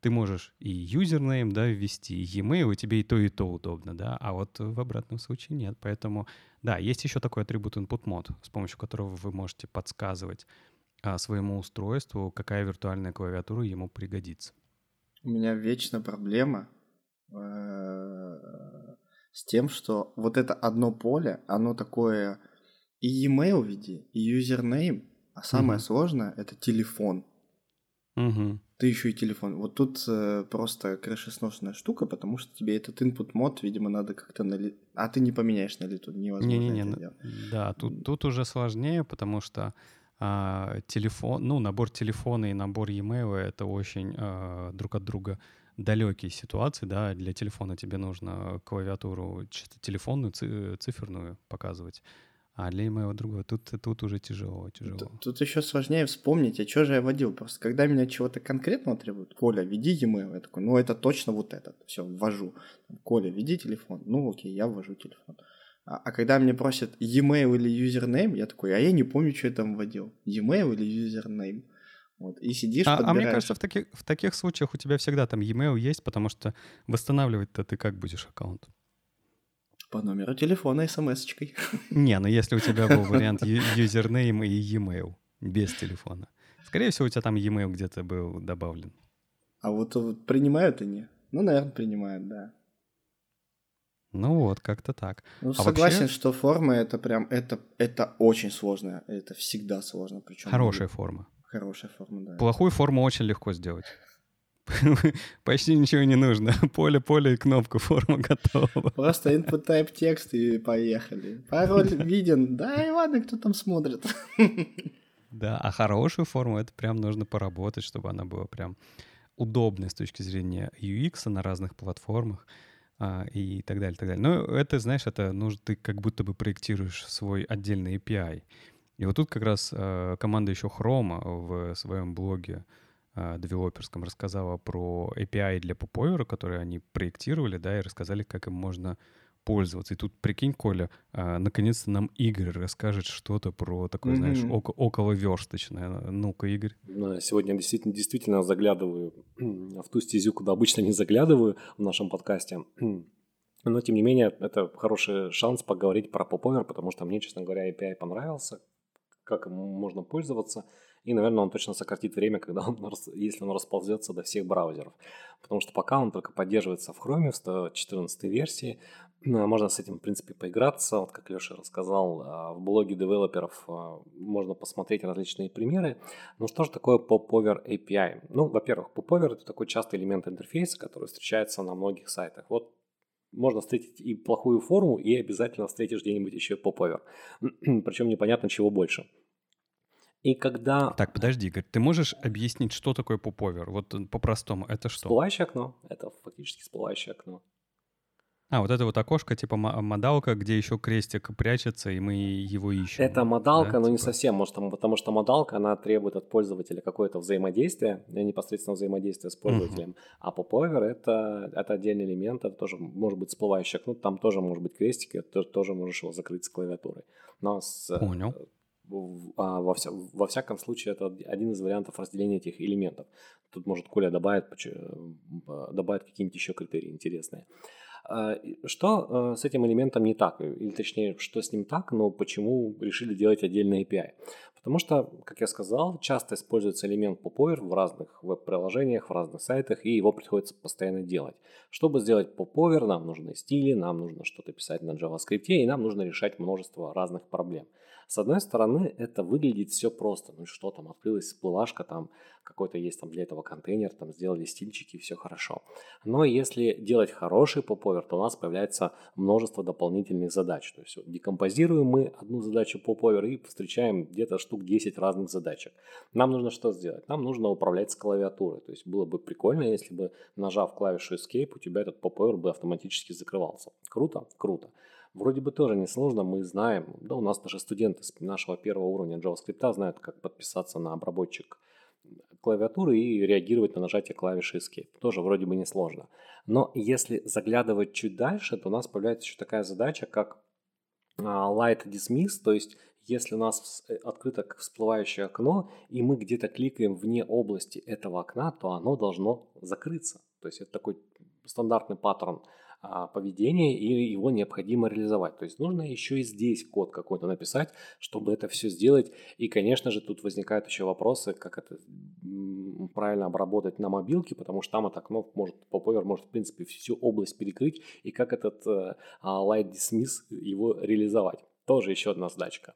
ты можешь и юзернейм, да, ввести, и e-mail, и тебе и то, и то удобно, да, а вот в обратном случае нет. Поэтому, да, есть еще такой атрибут input mode, с помощью которого вы можете подсказывать а, своему устройству, какая виртуальная клавиатура ему пригодится. У меня вечно проблема Э, с тем, что вот это одно поле, оно такое и e-mail веди, и юзернейм, а самое mm сложное это телефон. mm Ты еще и телефон. Вот тут э, просто крышесносная штука, потому что тебе этот input мод, видимо, надо как-то нали... А ты не поменяешь на лету, невозможно не, не, не, это Да, тут, тут уже сложнее, потому что а, телефон, ну, набор телефона и набор e-mail это очень а, друг от друга далекие ситуации, да, для телефона тебе нужно клавиатуру чисто телефонную, циферную показывать, а для email другого. Тут, тут уже тяжело, тяжело. Тут, тут еще сложнее вспомнить, а что же я водил. Просто когда меня чего-то конкретного требуют, Коля, веди e-mail. Я такой, ну это точно вот этот. Все, ввожу. Коля, введи телефон. Ну окей, я ввожу телефон. А, а когда мне просят e-mail или username, я такой, а я не помню, что я там вводил. E-mail или username. Вот, и сидишь, а, а мне кажется, в таких, в таких случаях у тебя всегда там e-mail есть, потому что восстанавливать-то ты как будешь аккаунт? По номеру телефона смс-очкой. Не, ну если у тебя был вариант username и e-mail без телефона. Скорее всего, у тебя там e-mail где-то был добавлен. А вот, вот принимают они? Ну, наверное, принимают, да. Ну вот, как-то так. Ну, а согласен, вообще... что форма это прям, это, это очень сложно. Это всегда сложно. Причем Хорошая форма. Хорошая форма, да. Плохую форму очень легко сделать. (laughs) Почти ничего не нужно. (laughs) Поле, поле и кнопка, (laughs) форма готова. Просто input type текст и поехали. Пароль виден. Да, и ладно, кто там смотрит. Да, а хорошую форму это прям нужно поработать, чтобы она была прям удобной с точки зрения UX на разных платформах а, и так далее, так далее. Но это, знаешь, это нужно, ты как будто бы проектируешь свой отдельный API. И вот тут как раз э, команда еще Chrome в своем блоге девелоперском рассказала про API для поповера, которые они проектировали, да, и рассказали, как им можно пользоваться. И тут, прикинь, Коля, а, наконец-то нам Игорь расскажет что-то про такое, mm-hmm. знаешь, око- околоверсточное. Ну-ка, Игорь. Сегодня действительно, действительно заглядываю в ту стезю, куда обычно не заглядываю в нашем подкасте. Но, тем не менее, это хороший шанс поговорить про поповер, потому что мне, честно говоря, API понравился, как им можно пользоваться. И, наверное, он точно сократит время, когда он, если он расползется до всех браузеров. Потому что пока он только поддерживается в Chrome в 114 версии, ну, можно с этим, в принципе, поиграться. Вот как Леша рассказал, а, в блоге девелоперов а, можно посмотреть различные примеры. Ну что же такое Popover API? Ну, во-первых, Popover – это такой частый элемент интерфейса, который встречается на многих сайтах. Вот можно встретить и плохую форму, и обязательно встретишь где-нибудь еще Popover. Причем непонятно чего больше. И когда... Так, подожди, Игорь, ты можешь объяснить, что такое поповер? Вот э, по-простому, это что? Всплывающее окно. Это фактически всплывающее окно. А, вот это вот окошко, типа модалка, где еще крестик прячется, и мы его ищем. Это модалка, да, но типа? не совсем, может, потому что модалка, она требует от пользователя какое-то взаимодействие, непосредственно взаимодействие с пользователем. Uh-huh. А поповер это, это отдельный элемент, это тоже может быть всплывающий окно, там тоже может быть крестик, ты тоже можешь его закрыть с клавиатурой. Но с, Понял. А, во, вся, во всяком случае, это один из вариантов разделения этих элементов. Тут, может, Коля добавит, добавит какие-нибудь еще критерии интересные. А, что э, с этим элементом не так? Или точнее, что с ним так, но почему решили делать отдельный API? Потому что, как я сказал, часто используется элемент popover в разных веб-приложениях, в разных сайтах, и его приходится постоянно делать. Чтобы сделать popover, нам нужны стили, нам нужно что-то писать на JavaScript, и нам нужно решать множество разных проблем. С одной стороны, это выглядит все просто. Ну что там, открылась всплывашка, там какой-то есть там для этого контейнер, там сделали стильчики, все хорошо. Но если делать хороший поповер, то у нас появляется множество дополнительных задач. То есть декомпозируем мы одну задачу поповер и встречаем где-то штук 10 разных задачек. Нам нужно что сделать? Нам нужно управлять с клавиатурой. То есть было бы прикольно, если бы нажав клавишу Escape, у тебя этот поповер бы автоматически закрывался. Круто? Круто. Вроде бы тоже несложно, мы знаем, да у нас даже студенты с нашего первого уровня JavaScript знают, как подписаться на обработчик клавиатуры и реагировать на нажатие клавиши Escape. Тоже вроде бы несложно. Но если заглядывать чуть дальше, то у нас появляется еще такая задача, как а, light dismiss, то есть если у нас э, открыто всплывающее окно, и мы где-то кликаем вне области этого окна, то оно должно закрыться. То есть это такой стандартный паттерн а, поведения, и его необходимо реализовать. То есть нужно еще и здесь код какой-то написать, чтобы это все сделать. И, конечно же, тут возникают еще вопросы, как это правильно обработать на мобилке, потому что там это окно может, поповер может, в принципе, всю область перекрыть, и как этот uh, light dismiss его реализовать. Тоже еще одна задачка.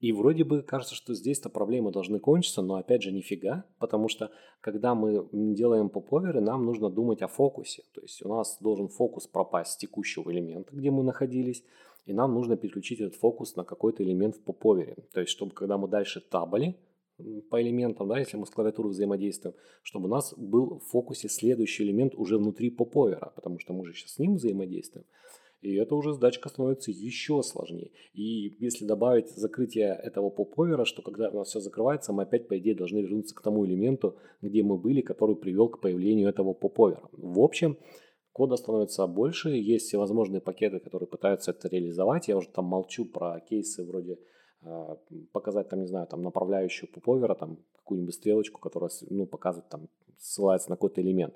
И вроде бы кажется, что здесь-то проблемы должны кончиться, но опять же нифига, потому что когда мы делаем поповеры, нам нужно думать о фокусе. То есть у нас должен фокус пропасть с текущего элемента, где мы находились, и нам нужно переключить этот фокус на какой-то элемент в поповере. То есть чтобы когда мы дальше табали по элементам, да, если мы с клавиатурой взаимодействуем, чтобы у нас был в фокусе следующий элемент уже внутри поповера, потому что мы же сейчас с ним взаимодействуем. И это уже задачка становится еще сложнее. И если добавить закрытие этого поповера, что когда у нас все закрывается, мы опять, по идее, должны вернуться к тому элементу, где мы были, который привел к появлению этого поповера. В общем, кода становится больше, есть всевозможные пакеты, которые пытаются это реализовать. Я уже там молчу про кейсы вроде а, показать там, не знаю, там направляющую поповера, там какую-нибудь стрелочку, которая ну, показывает, там, ссылается на какой-то элемент.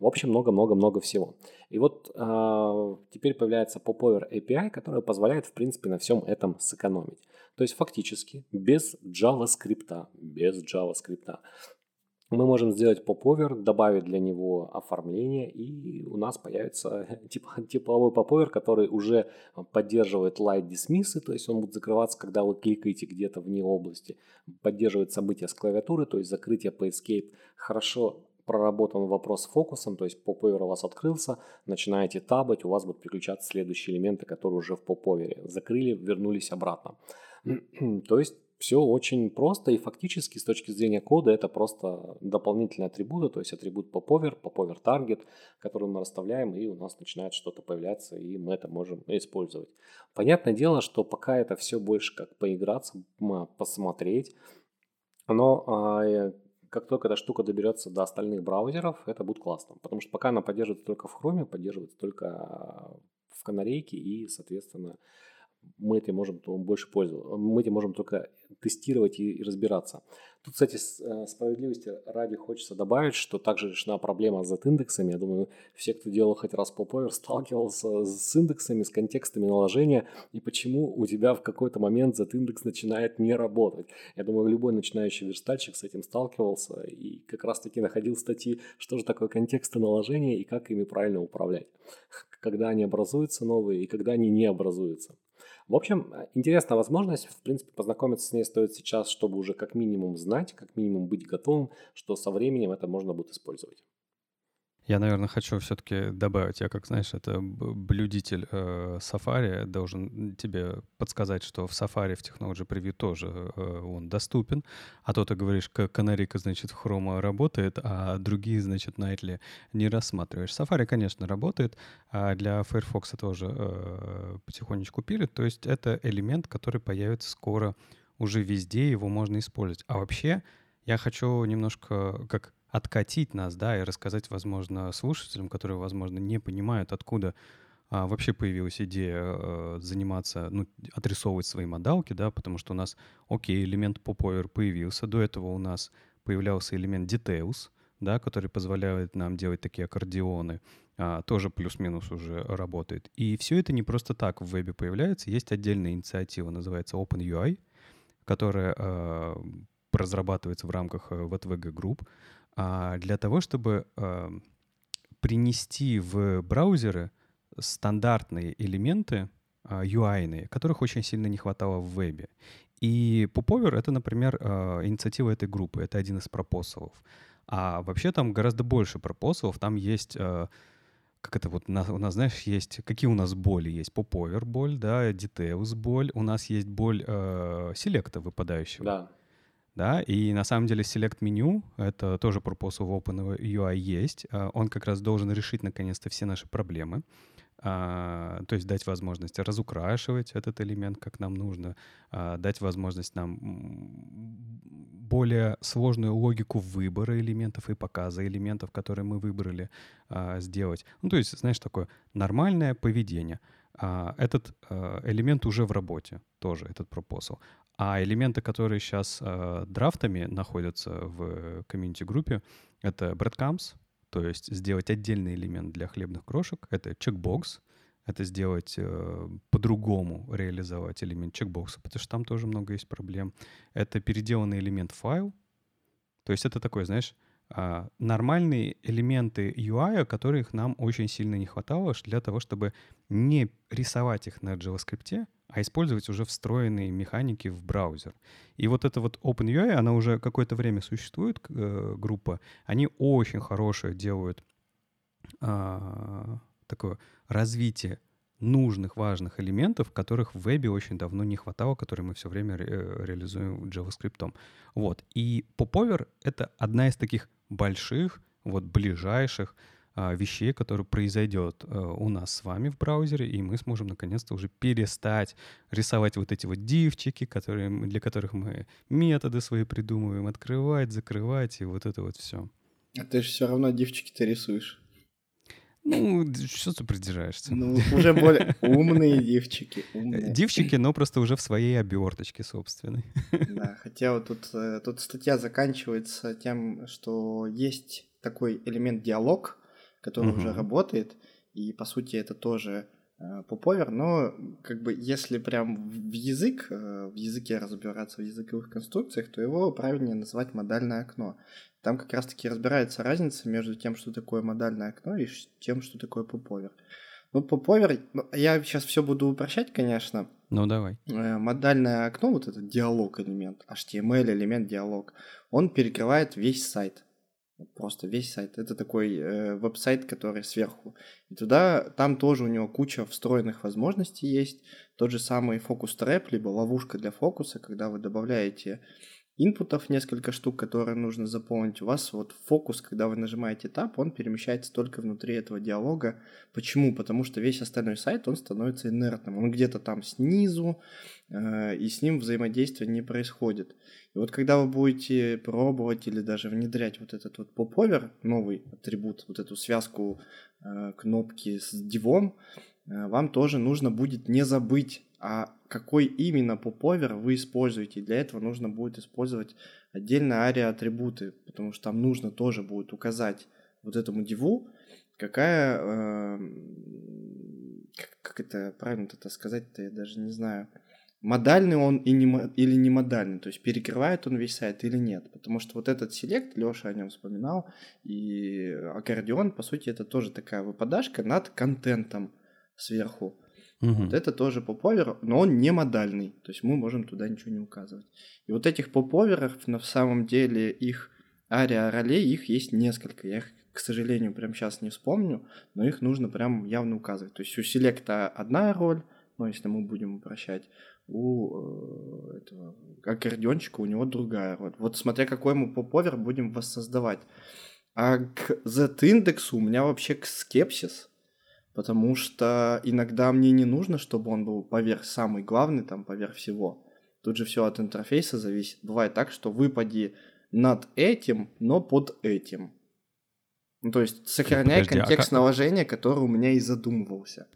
В общем, много-много-много всего. И вот э, теперь появляется Popover API, которая позволяет, в принципе, на всем этом сэкономить. То есть фактически без JavaScript, без JavaScript мы можем сделать поповер, добавить для него оформление, и у нас появится (laughs) типа, типовой поповер, который уже поддерживает light dismiss, то есть он будет закрываться, когда вы кликаете где-то вне области, поддерживает события с клавиатуры, то есть закрытие по escape. Хорошо проработан вопрос с фокусом, то есть поповер у вас открылся, начинаете табать, у вас будут переключаться следующие элементы, которые уже в поповере. Закрыли, вернулись обратно. (clears throat) то есть все очень просто и фактически с точки зрения кода это просто дополнительные атрибуты, то есть атрибут popover, popover target, который мы расставляем и у нас начинает что-то появляться и мы это можем использовать. Понятное дело, что пока это все больше как поиграться, посмотреть, но а, как только эта штука доберется до остальных браузеров, это будет классно, потому что пока она поддерживается только в Chrome, поддерживается только в канарейке и, соответственно, мы этим можем больше пользоваться. Мы этим можем только тестировать и разбираться. Тут, кстати, э, справедливости ради хочется добавить, что также решена проблема с Z-индексами. Я думаю, все, кто делал хоть раз поповер, сталкивался с индексами, с контекстами наложения, и почему у тебя в какой-то момент Z-индекс начинает не работать. Я думаю, любой начинающий верстальщик с этим сталкивался и как раз-таки находил статьи, что же такое контексты наложения и как ими правильно управлять. Когда они образуются новые и когда они не образуются. В общем, э, интересная возможность, в принципе, познакомиться с ней стоит сейчас, чтобы уже как минимум знать, как минимум быть готовым, что со временем это можно будет использовать. Я, наверное, хочу все-таки добавить, я как, знаешь, это блюдитель э, Safari, должен тебе подсказать, что в Safari в Technology Preview тоже э, он доступен, а то ты говоришь, как канарейка, значит, Chrome работает, а другие, значит, Nightly не рассматриваешь. Safari, конечно, работает, а для Firefox тоже э, потихонечку пилит, то есть это элемент, который появится скоро уже везде, его можно использовать. А вообще я хочу немножко как откатить нас, да, и рассказать, возможно, слушателям, которые, возможно, не понимают, откуда а, вообще появилась идея а, заниматься, ну, отрисовывать свои модалки, да, потому что у нас, окей, элемент popover появился, до этого у нас появлялся элемент details, да, который позволяет нам делать такие аккордеоны, а, тоже плюс-минус уже работает. И все это не просто так в вебе появляется, есть отдельная инициатива, называется OpenUI, которая а, разрабатывается в рамках VTVG э, Group, а, для того, чтобы а, принести в браузеры стандартные элементы UI, а, которых очень сильно не хватало в вебе. И Popover — это, например, инициатива этой группы, это один из пропосалов. А вообще там гораздо больше пропосалов, там есть как это вот, у нас, у нас, знаешь, есть, какие у нас боли есть? Поповер боль, да, Details боль, у нас есть боль э, селекта выпадающего. Да да, и на самом деле Select меню, это тоже пропосал в OpenUI есть, а, он как раз должен решить наконец-то все наши проблемы, а, то есть дать возможность разукрашивать этот элемент, как нам нужно, а, дать возможность нам более сложную логику выбора элементов и показа элементов, которые мы выбрали, сделать. Ну, то есть, знаешь, такое нормальное поведение. Этот элемент уже в работе, тоже этот пропосал. А элементы, которые сейчас э, драфтами находятся в комьюнити-группе, это breadcrumbs, то есть сделать отдельный элемент для хлебных крошек, это checkbox, это сделать э, по-другому, реализовать элемент чекбокса, потому что там тоже много есть проблем. Это переделанный элемент файл, то есть это такой, знаешь, нормальные элементы UI, которых нам очень сильно не хватало для того, чтобы не рисовать их на JavaScript, а использовать уже встроенные механики в браузер. И вот эта вот OpenUI, она уже какое-то время существует, э, группа. Они очень хорошее делают э, такое развитие нужных, важных элементов, которых в вебе очень давно не хватало, которые мы все время ре- э, реализуем JavaScript. Вот. И Popover — это одна из таких больших, вот ближайших а, вещей, которые произойдет э, у нас с вами в браузере, и мы сможем наконец-то уже перестать рисовать вот эти вот дивчики, которые, для которых мы методы свои придумываем, открывать, закрывать и вот это вот все. А ты же все равно дивчики-то рисуешь. Ну, что ты придираешься? Ну, уже более умные дивчики. Умные. Дивчики, но просто уже в своей оберточке собственной. Да, хотя вот тут, э, тут статья заканчивается тем, что есть такой элемент диалог, который уже работает, и по сути это тоже э, поповер, но как бы если прям в язык, э, в языке разбираться в языковых конструкциях, то его правильнее называть модальное окно. Там как раз-таки разбирается разница между тем, что такое модальное окно, и тем, что такое поповер. Ну, поповер, ну, я сейчас все буду упрощать, конечно. Ну, давай. Э, модальное окно, вот этот диалог элемент, HTML элемент диалог, он перекрывает весь сайт. Просто весь сайт. Это такой э, веб-сайт, который сверху. И туда, там тоже у него куча встроенных возможностей есть. Тот же самый фокус трэп, либо ловушка для фокуса, когда вы добавляете инпутов несколько штук, которые нужно заполнить. У вас вот фокус, когда вы нажимаете Tab, он перемещается только внутри этого диалога. Почему? Потому что весь остальной сайт, он становится инертным. Он где-то там снизу, э, и с ним взаимодействие не происходит. И вот когда вы будете пробовать или даже внедрять вот этот вот поповер, новый атрибут, вот эту связку э, кнопки с дивом, э, вам тоже нужно будет не забыть а какой именно поповер вы используете. Для этого нужно будет использовать отдельно ария атрибуты, потому что там нужно тоже будет указать вот этому диву, какая, э, как, как это правильно это сказать-то, я даже не знаю, модальный он и не, или не модальный, то есть перекрывает он весь сайт или нет, потому что вот этот селект, Леша о нем вспоминал, и аккордеон, по сути, это тоже такая выпадашка над контентом сверху. Угу. Вот это тоже поповер, но он не модальный, то есть мы можем туда ничего не указывать. И вот этих поповеров, на самом деле, их ария ролей, их есть несколько. Я их, к сожалению, прямо сейчас не вспомню, но их нужно прям явно указывать. То есть у селекта одна роль, ну, если мы будем упрощать, у э, этого аккордеончика у него другая роль. Вот смотря какой мы поповер будем воссоздавать. А к Z-индексу у меня вообще скепсис, потому что иногда мне не нужно, чтобы он был поверх самый главный, там, поверх всего. Тут же все от интерфейса зависит. Бывает так, что выпади над этим, но под этим. Ну, то есть сохраняй подожди, а контекст а как... наложения, который у меня и задумывался.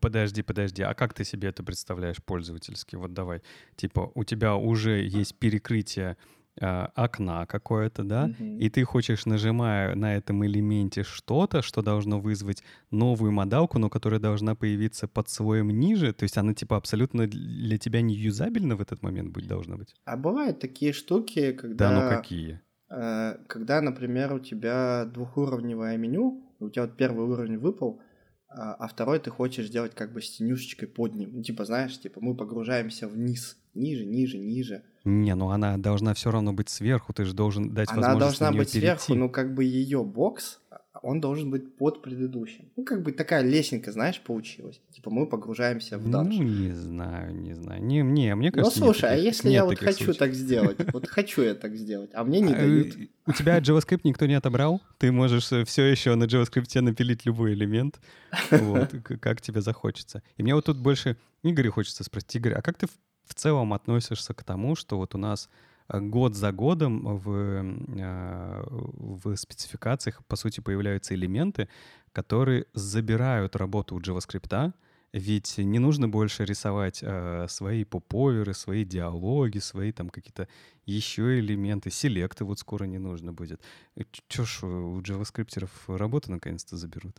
Подожди, подожди, а как ты себе это представляешь пользовательски? Вот давай, типа, у тебя уже есть перекрытие э, окна какое-то, да, mm-hmm. и ты хочешь, нажимая на этом элементе что-то, что должно вызвать новую модалку, но которая должна появиться под слоем ниже, то есть она типа абсолютно для тебя не юзабельна в этот момент быть должна быть? А бывают такие штуки, когда... Да, ну какие? Э, когда, например, у тебя двухуровневое меню, у тебя вот первый уровень выпал, а, а второй ты хочешь сделать как бы с тенюшечкой под ним. Ну, типа, знаешь, типа мы погружаемся вниз, ниже, ниже, ниже. Не, ну она должна все равно быть сверху, ты же должен дать она возможность Она должна быть перейти. сверху, но как бы ее бокс, он должен быть под предыдущим. Ну, как бы такая лесенка, знаешь, получилась. Типа мы погружаемся в данж. Ну, не знаю, не знаю. Не, не, мне кажется, Ну, слушай, а таких, а если я вот хочу случаев. так сделать? (laughs) Вот хочу я так сделать, а мне не а, дают. У тебя JavaScript никто не отобрал? Ты можешь э, все еще на JavaScript напилить любой элемент, (laughs) вот, как тебе захочется. И мне вот тут больше Игоря хочется спросить. Игорь, а как ты в целом относишься к тому, что вот у нас э, год за годом в, э, в спецификациях, по сути, появляются элементы, которые забирают работу у JavaScript, ведь не нужно больше рисовать э, свои поповеры, свои диалоги, свои там какие-то еще элементы, селекты вот скоро не нужно будет. Э, Че ж у джаваскриптеров работу наконец-то заберут?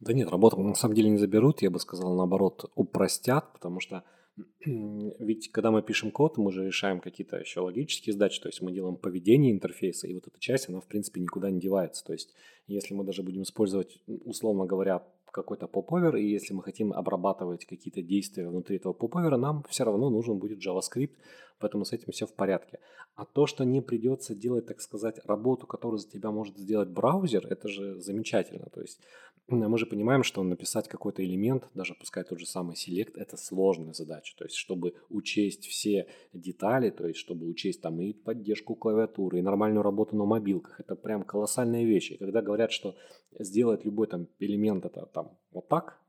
Да нет, работу на самом деле не заберут, я бы сказал, наоборот, упростят, потому что (clears throat) ведь когда мы пишем код, мы же решаем какие-то еще логические задачи, то есть мы делаем поведение интерфейса, и вот эта часть, она в принципе никуда не девается. То есть если мы даже будем использовать, условно говоря, какой-то поповер, и если мы хотим обрабатывать какие-то действия внутри этого поповера, нам все равно нужен будет JavaScript, поэтому с этим все в порядке. А то, что не придется делать, так сказать, работу, которую за тебя может сделать браузер, это же замечательно. То есть мы же понимаем, что написать какой-то элемент, даже пускай тот же самый select, это сложная задача. То есть, чтобы учесть все детали, то есть, чтобы учесть там и поддержку клавиатуры, и нормальную работу на мобилках, это прям колоссальные вещи. И когда говорят, что сделать любой там элемент это там вот так,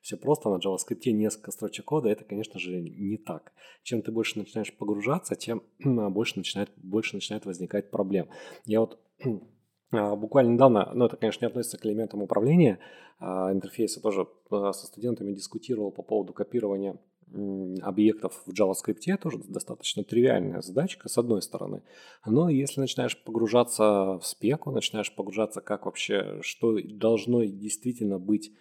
все просто на JavaScript несколько строчек кода, это, конечно же, не так. Чем ты больше начинаешь погружаться, тем больше начинает, больше начинает возникать проблем. Я вот (clears throat) а, буквально недавно, ну это, конечно, не относится к элементам управления а, интерфейса, тоже а, со студентами дискутировал по поводу копирования объектов в JavaScript тоже достаточно тривиальная задачка, с одной стороны. Но если начинаешь погружаться в спеку, начинаешь погружаться, как вообще, что должно действительно быть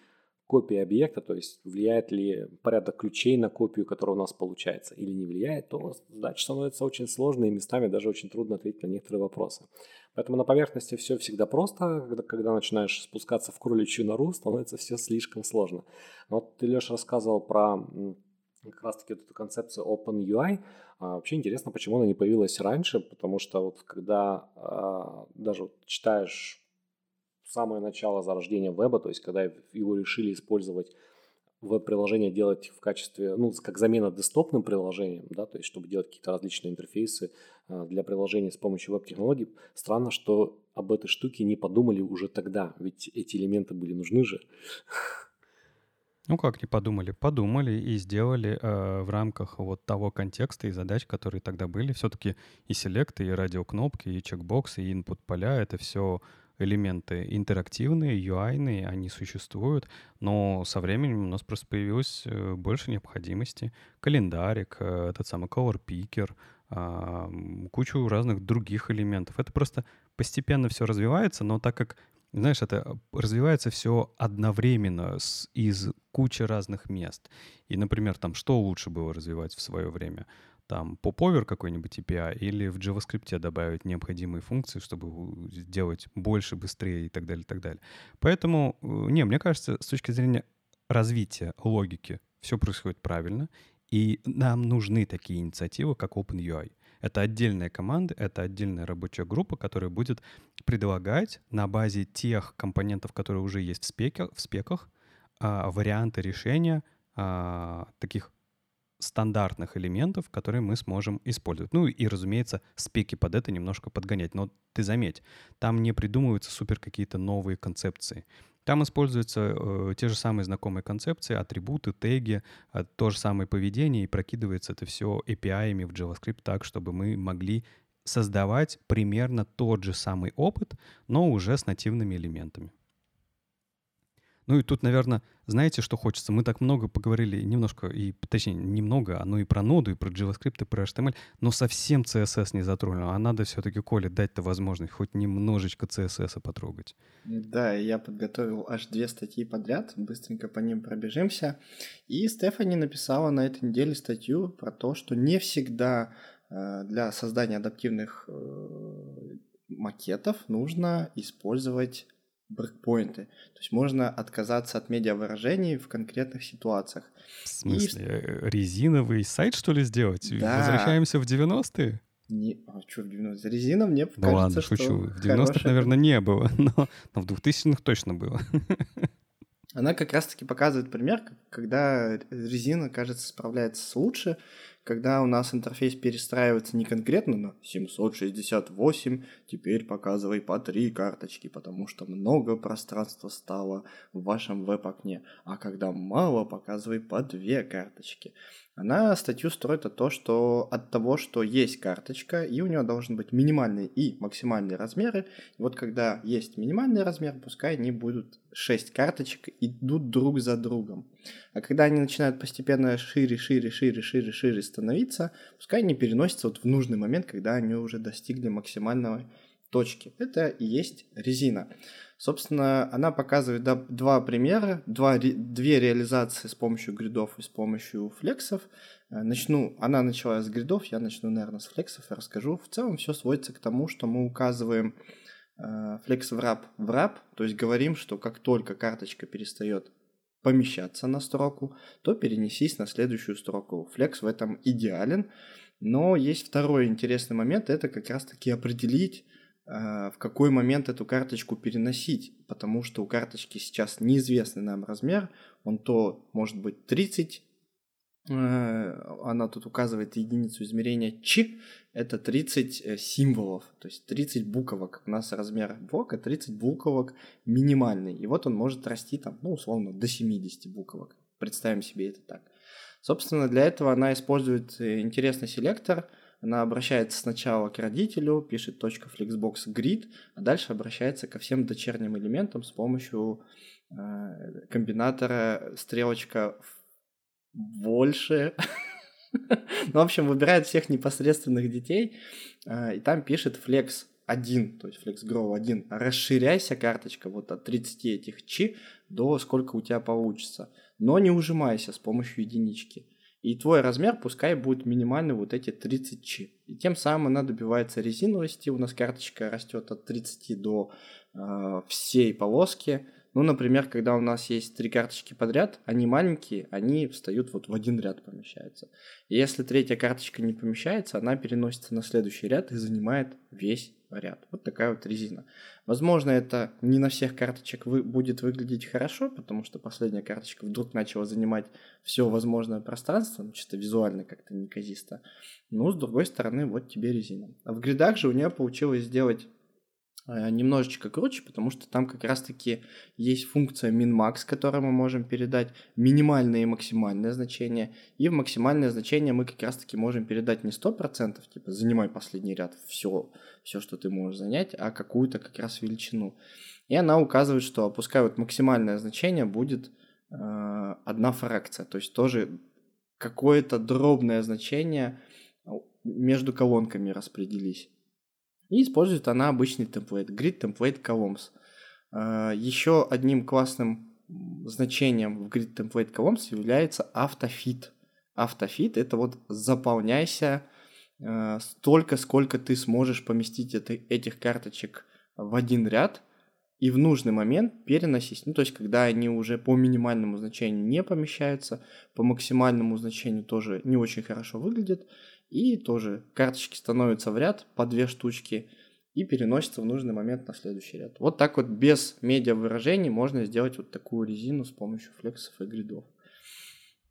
копией объекта, то есть влияет ли порядок ключей на копию, которая у нас получается, или не влияет, то задача становится очень сложной и местами даже очень трудно ответить на некоторые вопросы. Поэтому на поверхности все всегда просто, когда, когда начинаешь спускаться в кроличью нору, становится все слишком сложно. Вот ты, Леша, рассказывал про как раз-таки вот эту концепцию OpenUI. А, вообще интересно, почему она не появилась раньше, потому что вот когда а, даже вот читаешь самое начало зарождения веба, то есть когда его решили использовать веб-приложение делать в качестве, ну, как замена десктопным приложением, да, то есть чтобы делать какие-то различные интерфейсы а, для приложений с помощью веб-технологий. Странно, что об этой штуке не подумали уже тогда, ведь эти элементы были нужны же. Ну как не подумали? Подумали и сделали э, в рамках вот того контекста и задач, которые тогда были. Все-таки и селекты, и радиокнопки, и чекбоксы, и input поля — это все элементы интерактивные, UI, они существуют, но со временем у нас просто появилось э, больше необходимости. Календарик, э, этот самый color picker, э, кучу разных других элементов. Это просто постепенно все развивается, но так как знаешь, это э, развивается все одновременно с, из кучи разных мест. И, например, там, что лучше было развивать в свое время? Там поповер какой-нибудь API или в JavaScript добавить необходимые функции, чтобы сделать больше, быстрее и так далее, и так далее. Поэтому, э, не, мне кажется, с точки зрения развития логики все происходит правильно, и нам нужны такие инициативы, как OpenUI. Это отдельная команда, это отдельная рабочая группа, которая будет предлагать на базе тех компонентов, которые уже есть в, спеке, в спеках, а, варианты решения а, таких стандартных элементов, которые мы сможем использовать. Ну и, разумеется, спеки под это немножко подгонять. Но ты заметь, там не придумываются супер какие-то новые концепции. Там используются э, те же самые знакомые концепции, атрибуты, теги, э, то же самое поведение, и прокидывается это все API-ами в JavaScript так, чтобы мы могли создавать примерно тот же самый опыт, но уже с нативными элементами. Ну и тут, наверное, знаете, что хочется? Мы так много поговорили немножко, и, точнее, немного, оно и про ноду, и про JavaScript, и про HTML, но совсем CSS не затронули. А надо все-таки Коле дать-то возможность хоть немножечко CSS потрогать. Да, я подготовил аж две статьи подряд, быстренько по ним пробежимся. И Стефани написала на этой неделе статью про то, что не всегда э, для создания адаптивных э, макетов нужно использовать брекпоинты. То есть можно отказаться от медиавыражений в конкретных ситуациях. В смысле? И... Э, резиновый сайт, что ли, сделать? Да. Возвращаемся в 90-е? Не, а что в 90-е? Резина мне ну, кажется, ладно, шучу. В 90-х, хорошая... наверное, не было, (laughs) но, но в 2000-х точно было. (laughs) Она как раз-таки показывает пример, когда резина, кажется, справляется лучше, когда у нас интерфейс перестраивается не конкретно на 768, теперь показывай по три карточки, потому что много пространства стало в вашем веб-окне, а когда мало, показывай по две карточки. Она статью строит от того, что от того, что есть карточка, и у нее должен быть минимальный и максимальные размеры. И вот когда есть минимальный размер, пускай они будут 6 карточек, идут друг за другом. А когда они начинают постепенно шире, шире, шире, шире, шире становиться, пускай они переносятся вот в нужный момент, когда они уже достигли максимальной точки. Это и есть резина. Собственно, она показывает два примера, два, две реализации с помощью гридов и с помощью флексов. Э, начну, она начала с гридов, я начну, наверное, с флексов и расскажу. В целом все сводится к тому, что мы указываем флекс в wrap в wrap, то есть говорим, что как только карточка перестает помещаться на строку, то перенесись на следующую строку. Flex в этом идеален, но есть второй интересный момент, это как раз-таки определить, э, в какой момент эту карточку переносить, потому что у карточки сейчас неизвестный нам размер, он то может быть 30 Э, она тут указывает единицу измерения ч, это 30 э, символов, то есть 30 буквок. У нас размер блока 30 буквок минимальный. И вот он может расти там, ну, условно, до 70 буквок. Представим себе это так. Собственно, для этого она использует э, интересный селектор. Она обращается сначала к родителю, пишет .flexbox grid, а дальше обращается ко всем дочерним элементам с помощью комбинатора стрелочка больше. (laughs) Ну, в общем, выбирает всех непосредственных детей, а, и там пишет Flex 1, то есть Flex Grow 1. Расширяйся карточка вот от 30 этих чи до сколько у тебя получится. Но не ужимайся с помощью единички. И твой размер пускай будет минимальный вот эти 30 чи. И тем самым она добивается резиновости. У нас карточка растет от 30 до э, всей полоски. Ну, например, когда у нас есть три карточки подряд, они маленькие, они встают вот в один ряд помещаются. И если третья карточка не помещается, она переносится на следующий ряд и занимает весь ряд. Вот такая вот резина. Возможно, это не на всех карточек вы, будет выглядеть хорошо, потому что последняя карточка вдруг начала занимать все возможное пространство, ну, чисто визуально как-то неказисто. Но, с другой стороны, вот тебе резина. А в гридах же у нее получилось сделать немножечко круче, потому что там как раз-таки есть функция min-max, которой мы можем передать минимальное и максимальное значение. И в максимальное значение мы как раз-таки можем передать не 100%, типа занимай последний ряд, все, все, что ты можешь занять, а какую-то как раз величину. И она указывает, что опускай вот максимальное значение будет э, одна фракция, то есть тоже какое-то дробное значение между колонками распределись. И использует она обычный темплейт, grid template columns. А, Еще одним классным значением в grid template columns является автофит. Автофит это вот заполняйся а, столько, сколько ты сможешь поместить это, этих карточек в один ряд и в нужный момент переносить. Ну, то есть, когда они уже по минимальному значению не помещаются, по максимальному значению тоже не очень хорошо выглядят, и тоже карточки становятся в ряд по две штучки и переносятся в нужный момент на следующий ряд. Вот так вот без медиа выражений можно сделать вот такую резину с помощью флексов и гридов.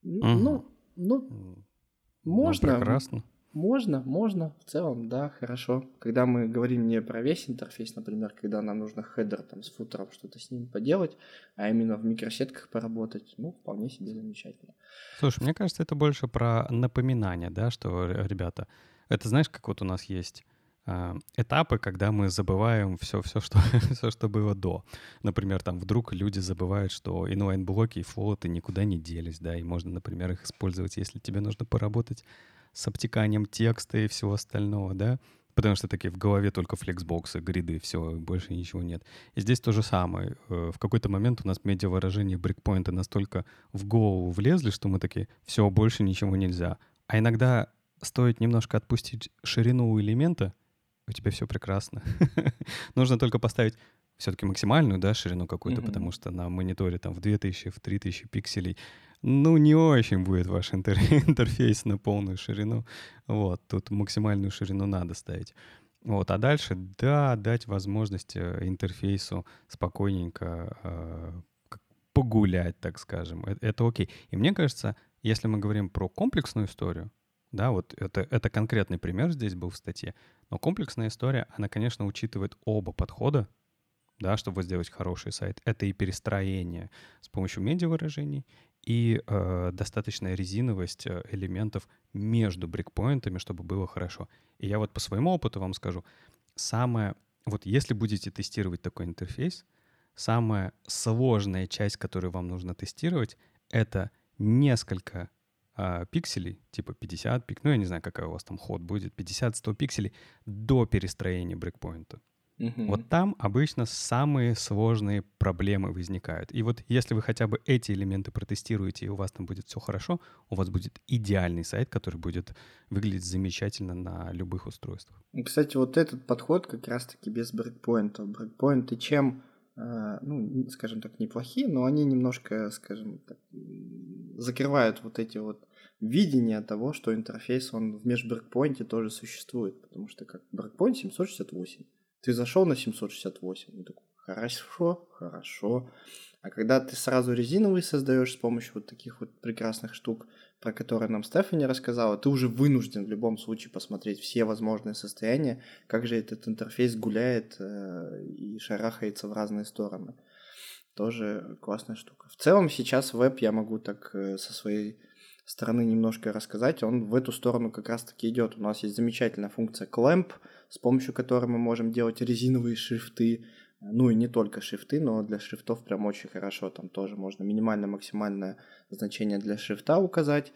Угу. Ну, ну, можно. Ну, прекрасно. Можно, можно, в целом, да, хорошо. Когда мы говорим не про весь интерфейс, например, когда нам нужно хедер там с футером что-то с ним поделать, а именно в микросетках поработать, ну, вполне себе замечательно. Слушай, мне кажется, это больше про напоминание, да, что, ребята, это знаешь, как вот у нас есть э, этапы, когда мы забываем все, все, что, (laughs) все, что было до. Например, там вдруг люди забывают, что inline -блоки и float ы никуда не делись, да, и можно, например, их использовать, если тебе нужно поработать с обтеканием текста и всего остального, да, потому что такие в голове только flexbox ы, grid ы, все, больше ничего нет. И здесь то же самое. Э, в какой-то момент у нас медиавыражения, breakpoint ы настолько в голову влезли, что мы такие, все, больше ничего нельзя. А иногда стоит немножко отпустить ширину у элемента, у тебя все прекрасно. (laughs) Нужно только поставить все-таки максимальную, да, ширину какую-то, mm-hmm. потому что на мониторе там в 2000, в 3000 пикселей ну, не очень будет ваш (laughs) интерфейс на полную ширину. Вот, тут максимальную ширину надо ставить. Вот, а дальше, да, дать возможность э, интерфейсу спокойненько э, погулять, так скажем. Это, это окей. И мне кажется, если мы говорим про комплексную историю, да, вот это, это конкретный пример здесь был в статье, но комплексная история, она, конечно, учитывает оба подхода, да, чтобы сделать хороший сайт. Это и перестроение с помощью медиавыражений, и э, достаточная резиновость э, элементов между брейкпоинтами, чтобы было хорошо. И я вот по своему опыту вам скажу, самое, вот если будете тестировать такой интерфейс, самая сложная часть, которую вам нужно тестировать, это несколько э, пикселей, типа 50 пик, ну я не знаю, какая у вас там ход будет, 50-100 пикселей до перестроения брейкпоинта. Угу. Вот там обычно самые сложные проблемы возникают. И вот если вы хотя бы эти элементы протестируете, и у вас там будет все хорошо, у вас будет идеальный сайт, который будет выглядеть замечательно на любых устройствах. Кстати, вот этот подход как раз-таки без брейкпоинтов. Брейкпоинты чем, э, ну, скажем так, неплохие, но они немножко, скажем так, закрывают вот эти вот видения того, что интерфейс, он в межбрейкпоинте тоже существует, потому что как брейкпоинт 768, ты зашел на 768, ну такой, хорошо, хорошо. А когда ты сразу резиновый создаешь с помощью вот таких вот прекрасных штук, про которые нам Стефани рассказала, ты уже вынужден в любом случае посмотреть все возможные состояния, как же этот интерфейс гуляет э, и шарахается в разные стороны. Тоже классная штука. В целом сейчас веб я могу так э, со своей стороны немножко рассказать, он в эту сторону как раз-таки идет. У нас есть замечательная функция clamp, с помощью которой мы можем делать резиновые шрифты, Ну и не только шрифты, но для шрифтов прям очень хорошо. Там тоже можно минимальное-максимальное значение для шрифта указать.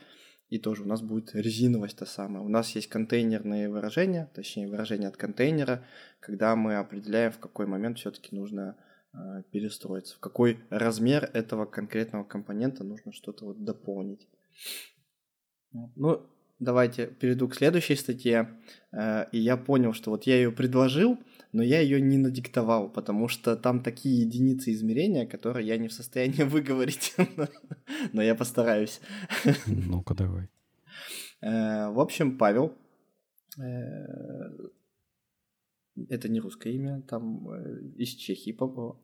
И тоже у нас будет резиновость та самая. У нас есть контейнерные выражения, точнее выражения от контейнера, когда мы определяем, в какой момент все-таки нужно э, перестроиться, в какой размер этого конкретного компонента нужно что-то вот дополнить. Ну, давайте перейду к следующей статье. Э, и я понял, что вот я ее предложил, но я ее не надиктовал, потому что там такие единицы измерения, которые я не в состоянии (laughs) выговорить. Но я постараюсь. Ну-ка, давай. Э, в общем, Павел, э, это не русское имя, там из Чехии,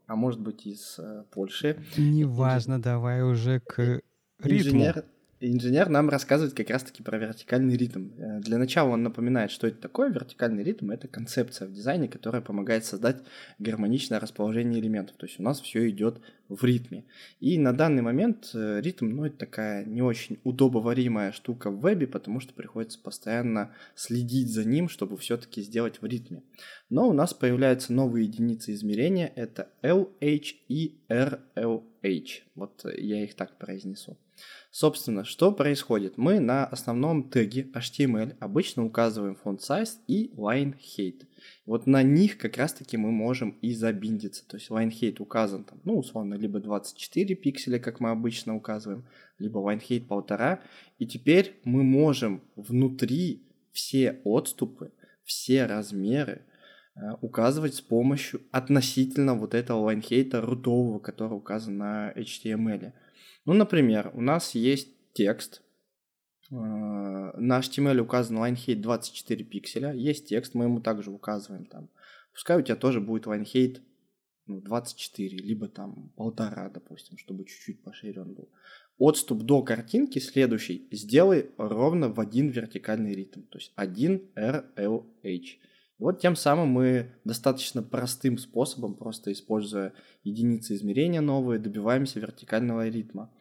а может быть из Польши. Неважно, давай уже к ритму. Инженер, Инженер нам рассказывает как раз-таки про вертикальный ритм. Э, для начала он напоминает, что это такое. Вертикальный ритм — это концепция в дизайне, которая помогает создать гармоничное расположение элементов. То есть у нас все идет в ритме. И на данный момент э, ритм, ну, это такая не очень удобоваримая штука в вебе, потому что приходится постоянно следить за ним, чтобы все-таки сделать в ритме. Но у нас появляются новые единицы измерения. Это LH и RLH. Вот я их так произнесу. Собственно, что происходит? Мы на основном теге HTML обычно указываем font size и line height. Вот на них как раз-таки мы можем и забиндиться. То есть line height указан там, ну, условно, либо 24 пикселя, как мы обычно указываем, либо line height полтора. И теперь мы можем внутри все отступы, все размеры э, указывать с помощью относительно вот этого line height рутового, который указан на HTML. Ну, например, у нас есть текст, э, на HTML указан line height 24 пикселя, есть текст, мы ему также указываем там. Пускай у тебя тоже будет line height ну, 24, либо там полтора, допустим, чтобы чуть-чуть пошире он был. Отступ до картинки следующий сделай ровно в один вертикальный ритм, то есть 1 RLH. Вот тем самым мы достаточно простым способом, просто используя единицы измерения новые, добиваемся вертикального ритма.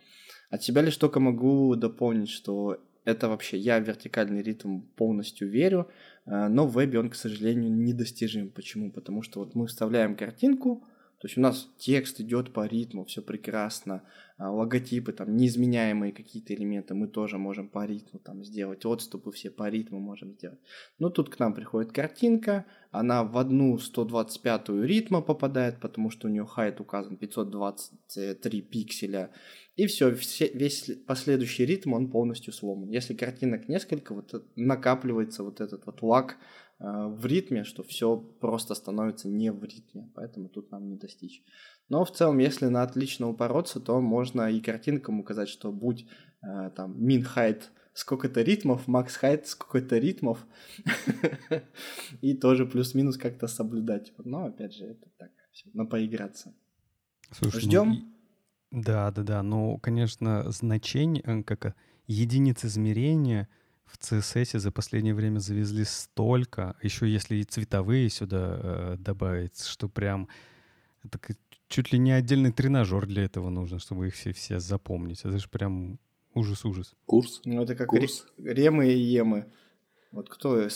От себя лишь только могу дополнить, что это вообще я в вертикальный ритм полностью верю, э, но в вебе он, к сожалению, недостижим. Почему? Потому что вот мы вставляем картинку, то есть у нас текст идет по ритму, все прекрасно, а, логотипы, там, неизменяемые какие-то элементы мы тоже можем по ритму там сделать, отступы все по ритму можем сделать. Но тут к нам приходит картинка, она в одну 125-ю ритма попадает, потому что у нее хайт указан 523 пикселя, и все, все, весь последующий ритм, он полностью сломан. Если картинок несколько, вот накапливается вот этот вот лак э, в ритме, что все просто становится не в ритме, поэтому тут нам не достичь. Но в целом, если на отлично упороться, то можно и картинкам указать, что будь э, там min height сколько-то ритмов, max height сколько-то ритмов, (laughs) и тоже плюс-минус как-то соблюдать. Но опять же, это так, на поиграться. Слушай, Ждем. Да, да, да. Ну, конечно, значение, э, как единиц измерения в CSS за последнее время завезли столько. Еще если и цветовые сюда э, добавить, что прям это чуть ли не отдельный тренажер для этого нужно, чтобы их все, все запомнить. Это же прям ужас-ужас. Курс? Ну, это как Курс. ремы и емы. Вот кто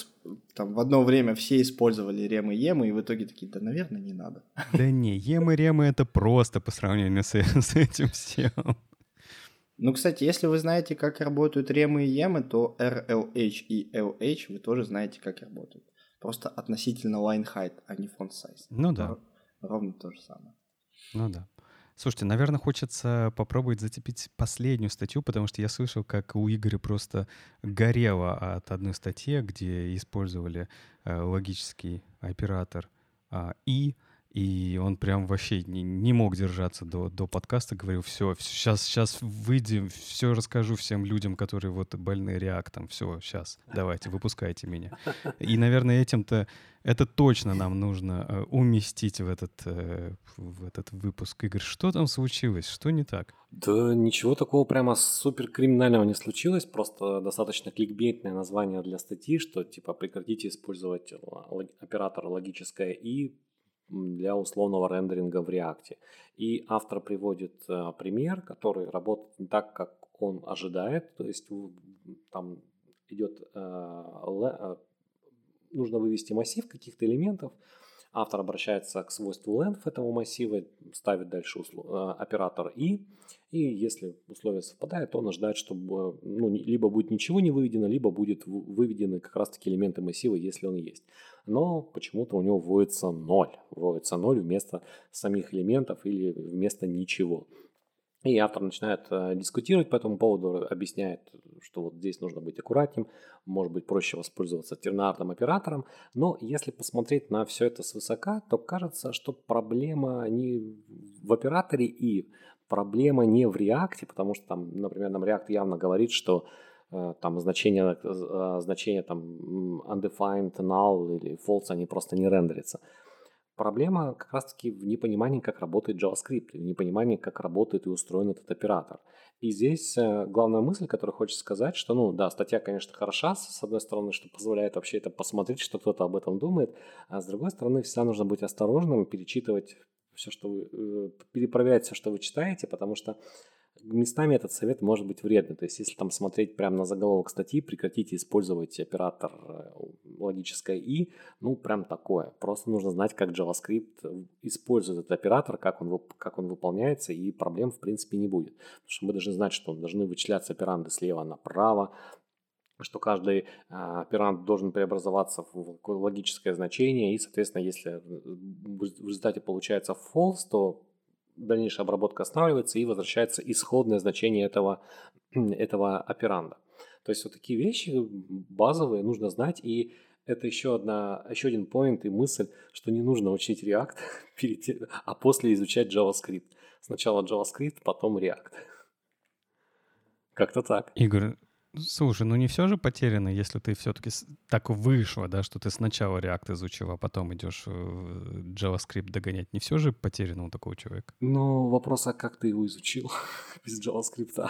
там в одно время все использовали ремы и емы, и в итоге такие, да, наверное, не надо. (laughs) Да не, емы, ремы — это просто по сравнению с, (laughs) с этим всем. Ну, кстати, если вы знаете, как работают ремы и емы, то RLH и LH вы тоже знаете, как работают. Просто относительно line height, а не font size. Ну да. Ровно то же самое. Ну да. Слушайте, наверное, хочется попробовать зацепить последнюю статью, потому что я слышал, как у Игоря просто горело от одной статьи, где использовали э, логический оператор э, «и», и он прям вообще не, не мог держаться до, до подкаста, говорил, все, сейчас, сейчас выйдем, все расскажу всем людям, которые вот больны реактом, все, сейчас, давайте, выпускайте меня. И, наверное, этим-то, это точно нам нужно э, уместить в этот, э, в этот выпуск. Игорь, что там случилось, что не так? Да ничего такого прямо супер криминального не случилось, просто достаточно кликбейтное название для статьи, что типа прекратите использовать оператор логическое «и», для условного рендеринга в React. И автор приводит э, пример, который работает не так, как он ожидает, то есть там идет, э, э, нужно вывести массив каких-то элементов, Автор обращается к свойству length этого массива, ставит дальше. Э, оператор i, и если условия совпадают, то он ожидает, чтобы ну, либо будет ничего не выведено, либо будет выведены как раз-таки элементы массива, если он есть. Но почему-то у него вводится 0. Вводится 0 вместо самих элементов или вместо ничего. И автор начинает э, дискутировать по этому поводу, объясняет, что вот здесь нужно быть аккуратнее, может быть проще воспользоваться тернарным оператором. Но если посмотреть на все это свысока, то кажется, что проблема не в операторе и проблема не в реакте, потому что там, например, нам React явно говорит, что э, там значение, э, значение там undefined, null или false, они просто не рендерятся. Проблема как раз-таки в непонимании, как работает JavaScript, в непонимании, как работает и устроен этот оператор. И здесь э, главная мысль, которую хочется сказать, что, ну да, статья, конечно, хороша, с одной стороны, что позволяет вообще это посмотреть, что кто-то об этом думает, а с другой стороны, всегда нужно быть осторожным, перечитывать все, что вы, э, перепроверять все, что вы читаете, потому что местами этот совет может быть вредный. То есть, если там смотреть прямо на заголовок статьи, прекратите использовать оператор э, логическое и, ну, прям такое. Просто нужно знать, как JavaScript использует этот оператор, как он, как он выполняется, и проблем, в принципе, не будет. Потому что мы должны знать, что должны вычисляться операнды слева направо, что каждый а, оперант должен преобразоваться в логическое значение, и, соответственно, если в результате получается false, то дальнейшая обработка останавливается и возвращается исходное значение этого, (clears throat) этого операнда. То есть вот такие вещи базовые нужно знать, и это еще, одна, еще один поинт и мысль, что не нужно учить React, (laughs) перед а после изучать JavaScript. Сначала JavaScript, потом React. Как-то так. Игорь, Слушай, ну не все же потеряно, если ты все-таки так вышло, да, что ты сначала React изучил, а потом идешь э, JavaScript догонять. Не все же потеряно у такого человека? Ну, вопрос, а как ты его изучил (laughs) без JavaScript?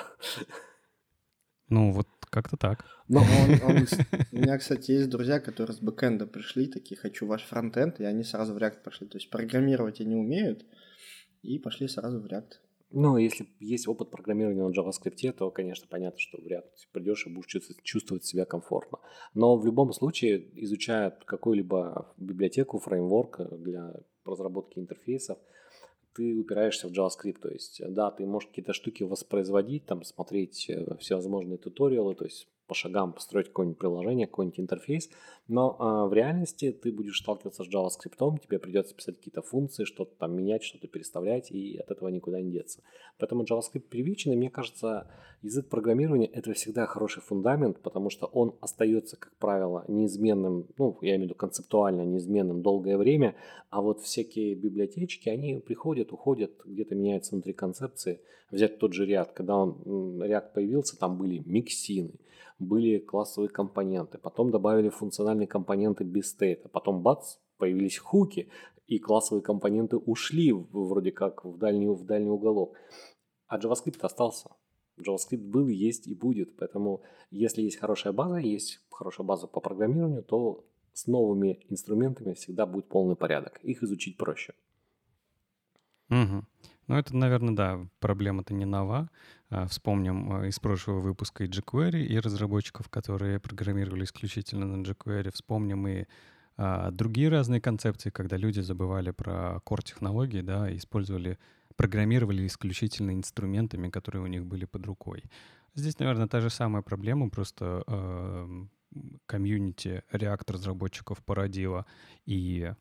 Ну, вот как-то так. Но он, он, (laughs) у меня, кстати, есть друзья, которые с бэкэнда пришли, такие, хочу ваш фронтенд, и они сразу в React пошли. То есть программировать они умеют, и пошли сразу в React. Ну, если есть опыт программирования на JavaScript, то, конечно, понятно, что вряд ли придешь и будешь чувствовать себя комфортно. Но в любом случае, изучая какую-либо библиотеку, фреймворк для разработки интерфейсов, ты упираешься в JavaScript. То есть, да, ты можешь какие-то штуки воспроизводить, там, смотреть э, всевозможные туториалы, то есть по шагам построить какое-нибудь приложение, какой-нибудь интерфейс, но э, в реальности ты будешь сталкиваться с JavaScript, тебе придется писать какие-то функции, что-то там менять, что-то переставлять, и от этого никуда не деться. Поэтому JavaScript привычный, мне кажется, язык программирования – это всегда хороший фундамент, потому что он остается, как правило, неизменным, ну, я имею в виду концептуально неизменным долгое время, а вот всякие библиотечки, они приходят, уходят, где-то меняются внутри концепции. Взять тот же React, когда он, React появился, там были миксины, были классовые компоненты, потом добавили функциональные компоненты без стейта, потом бац, появились хуки, и классовые компоненты ушли вроде как в дальний, в дальний уголок. А JavaScript остался. JavaScript был, есть и будет. Поэтому если есть хорошая база, есть хорошая база по программированию, то с новыми инструментами всегда будет полный порядок. Их изучить проще. Угу. Ну, это, наверное, да, проблема-то не нова. А, вспомним а, из прошлого выпуска и jQuery, и разработчиков, которые программировали исключительно на jQuery. Вспомним и а, другие разные концепции, когда люди забывали про core-технологии, да, и использовали, программировали исключительно инструментами, которые у них были под рукой. Здесь, наверное, та же самая проблема, просто комьюнити React разработчиков породила и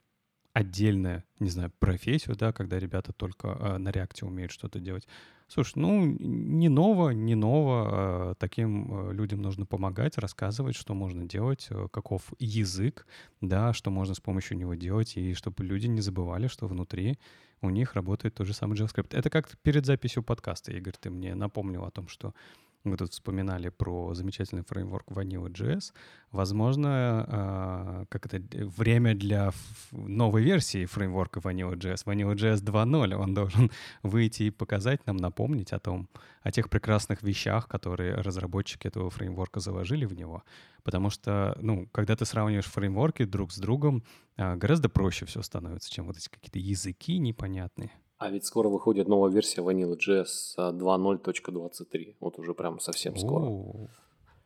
отдельная, не знаю, профессию, да, когда ребята только э, на реакте умеют что-то делать. Слушай, ну, не ново, не ново. Э, таким э, людям нужно помогать, рассказывать, что можно делать, э, каков язык, да, что можно с помощью него делать, и чтобы люди не забывали, что внутри у них работает тот же самый JavaScript. Это как перед записью подкаста, Игорь, ты мне напомнил о том, что мы тут вспоминали про замечательный фреймворк Vanilla.js. Возможно, э, как это, время для новой версии фреймворка Vanilla.js, Vanilla.js 2.0, он должен (laughs) выйти и показать нам, напомнить о том, о тех прекрасных вещах, которые разработчики этого фреймворка заложили в него. Потому что, ну, когда ты сравниваешь фреймворки друг с другом, э, гораздо проще все становится, чем вот эти какие-то языки непонятные. А ведь скоро выходит новая версия Vanilla.js 2.0.23. Вот уже прям совсем скоро.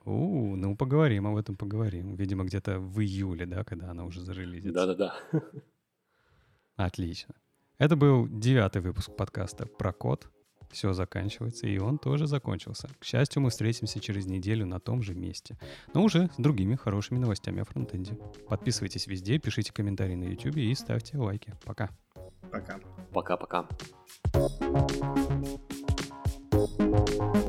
У, ну поговорим об этом, поговорим. Видимо, где-то в июле, да, когда она уже зарелизится. Да-да-да. (laughs) Отлично. Это был девятый выпуск подкаста про код. Все заканчивается, и он тоже закончился. К счастью, мы встретимся через неделю на том же месте, но уже с другими хорошими новостями о фронтенде. Подписывайтесь везде, пишите комментарии на YouTube и ставьте лайки. Пока. Пока. Пока-пока. thank you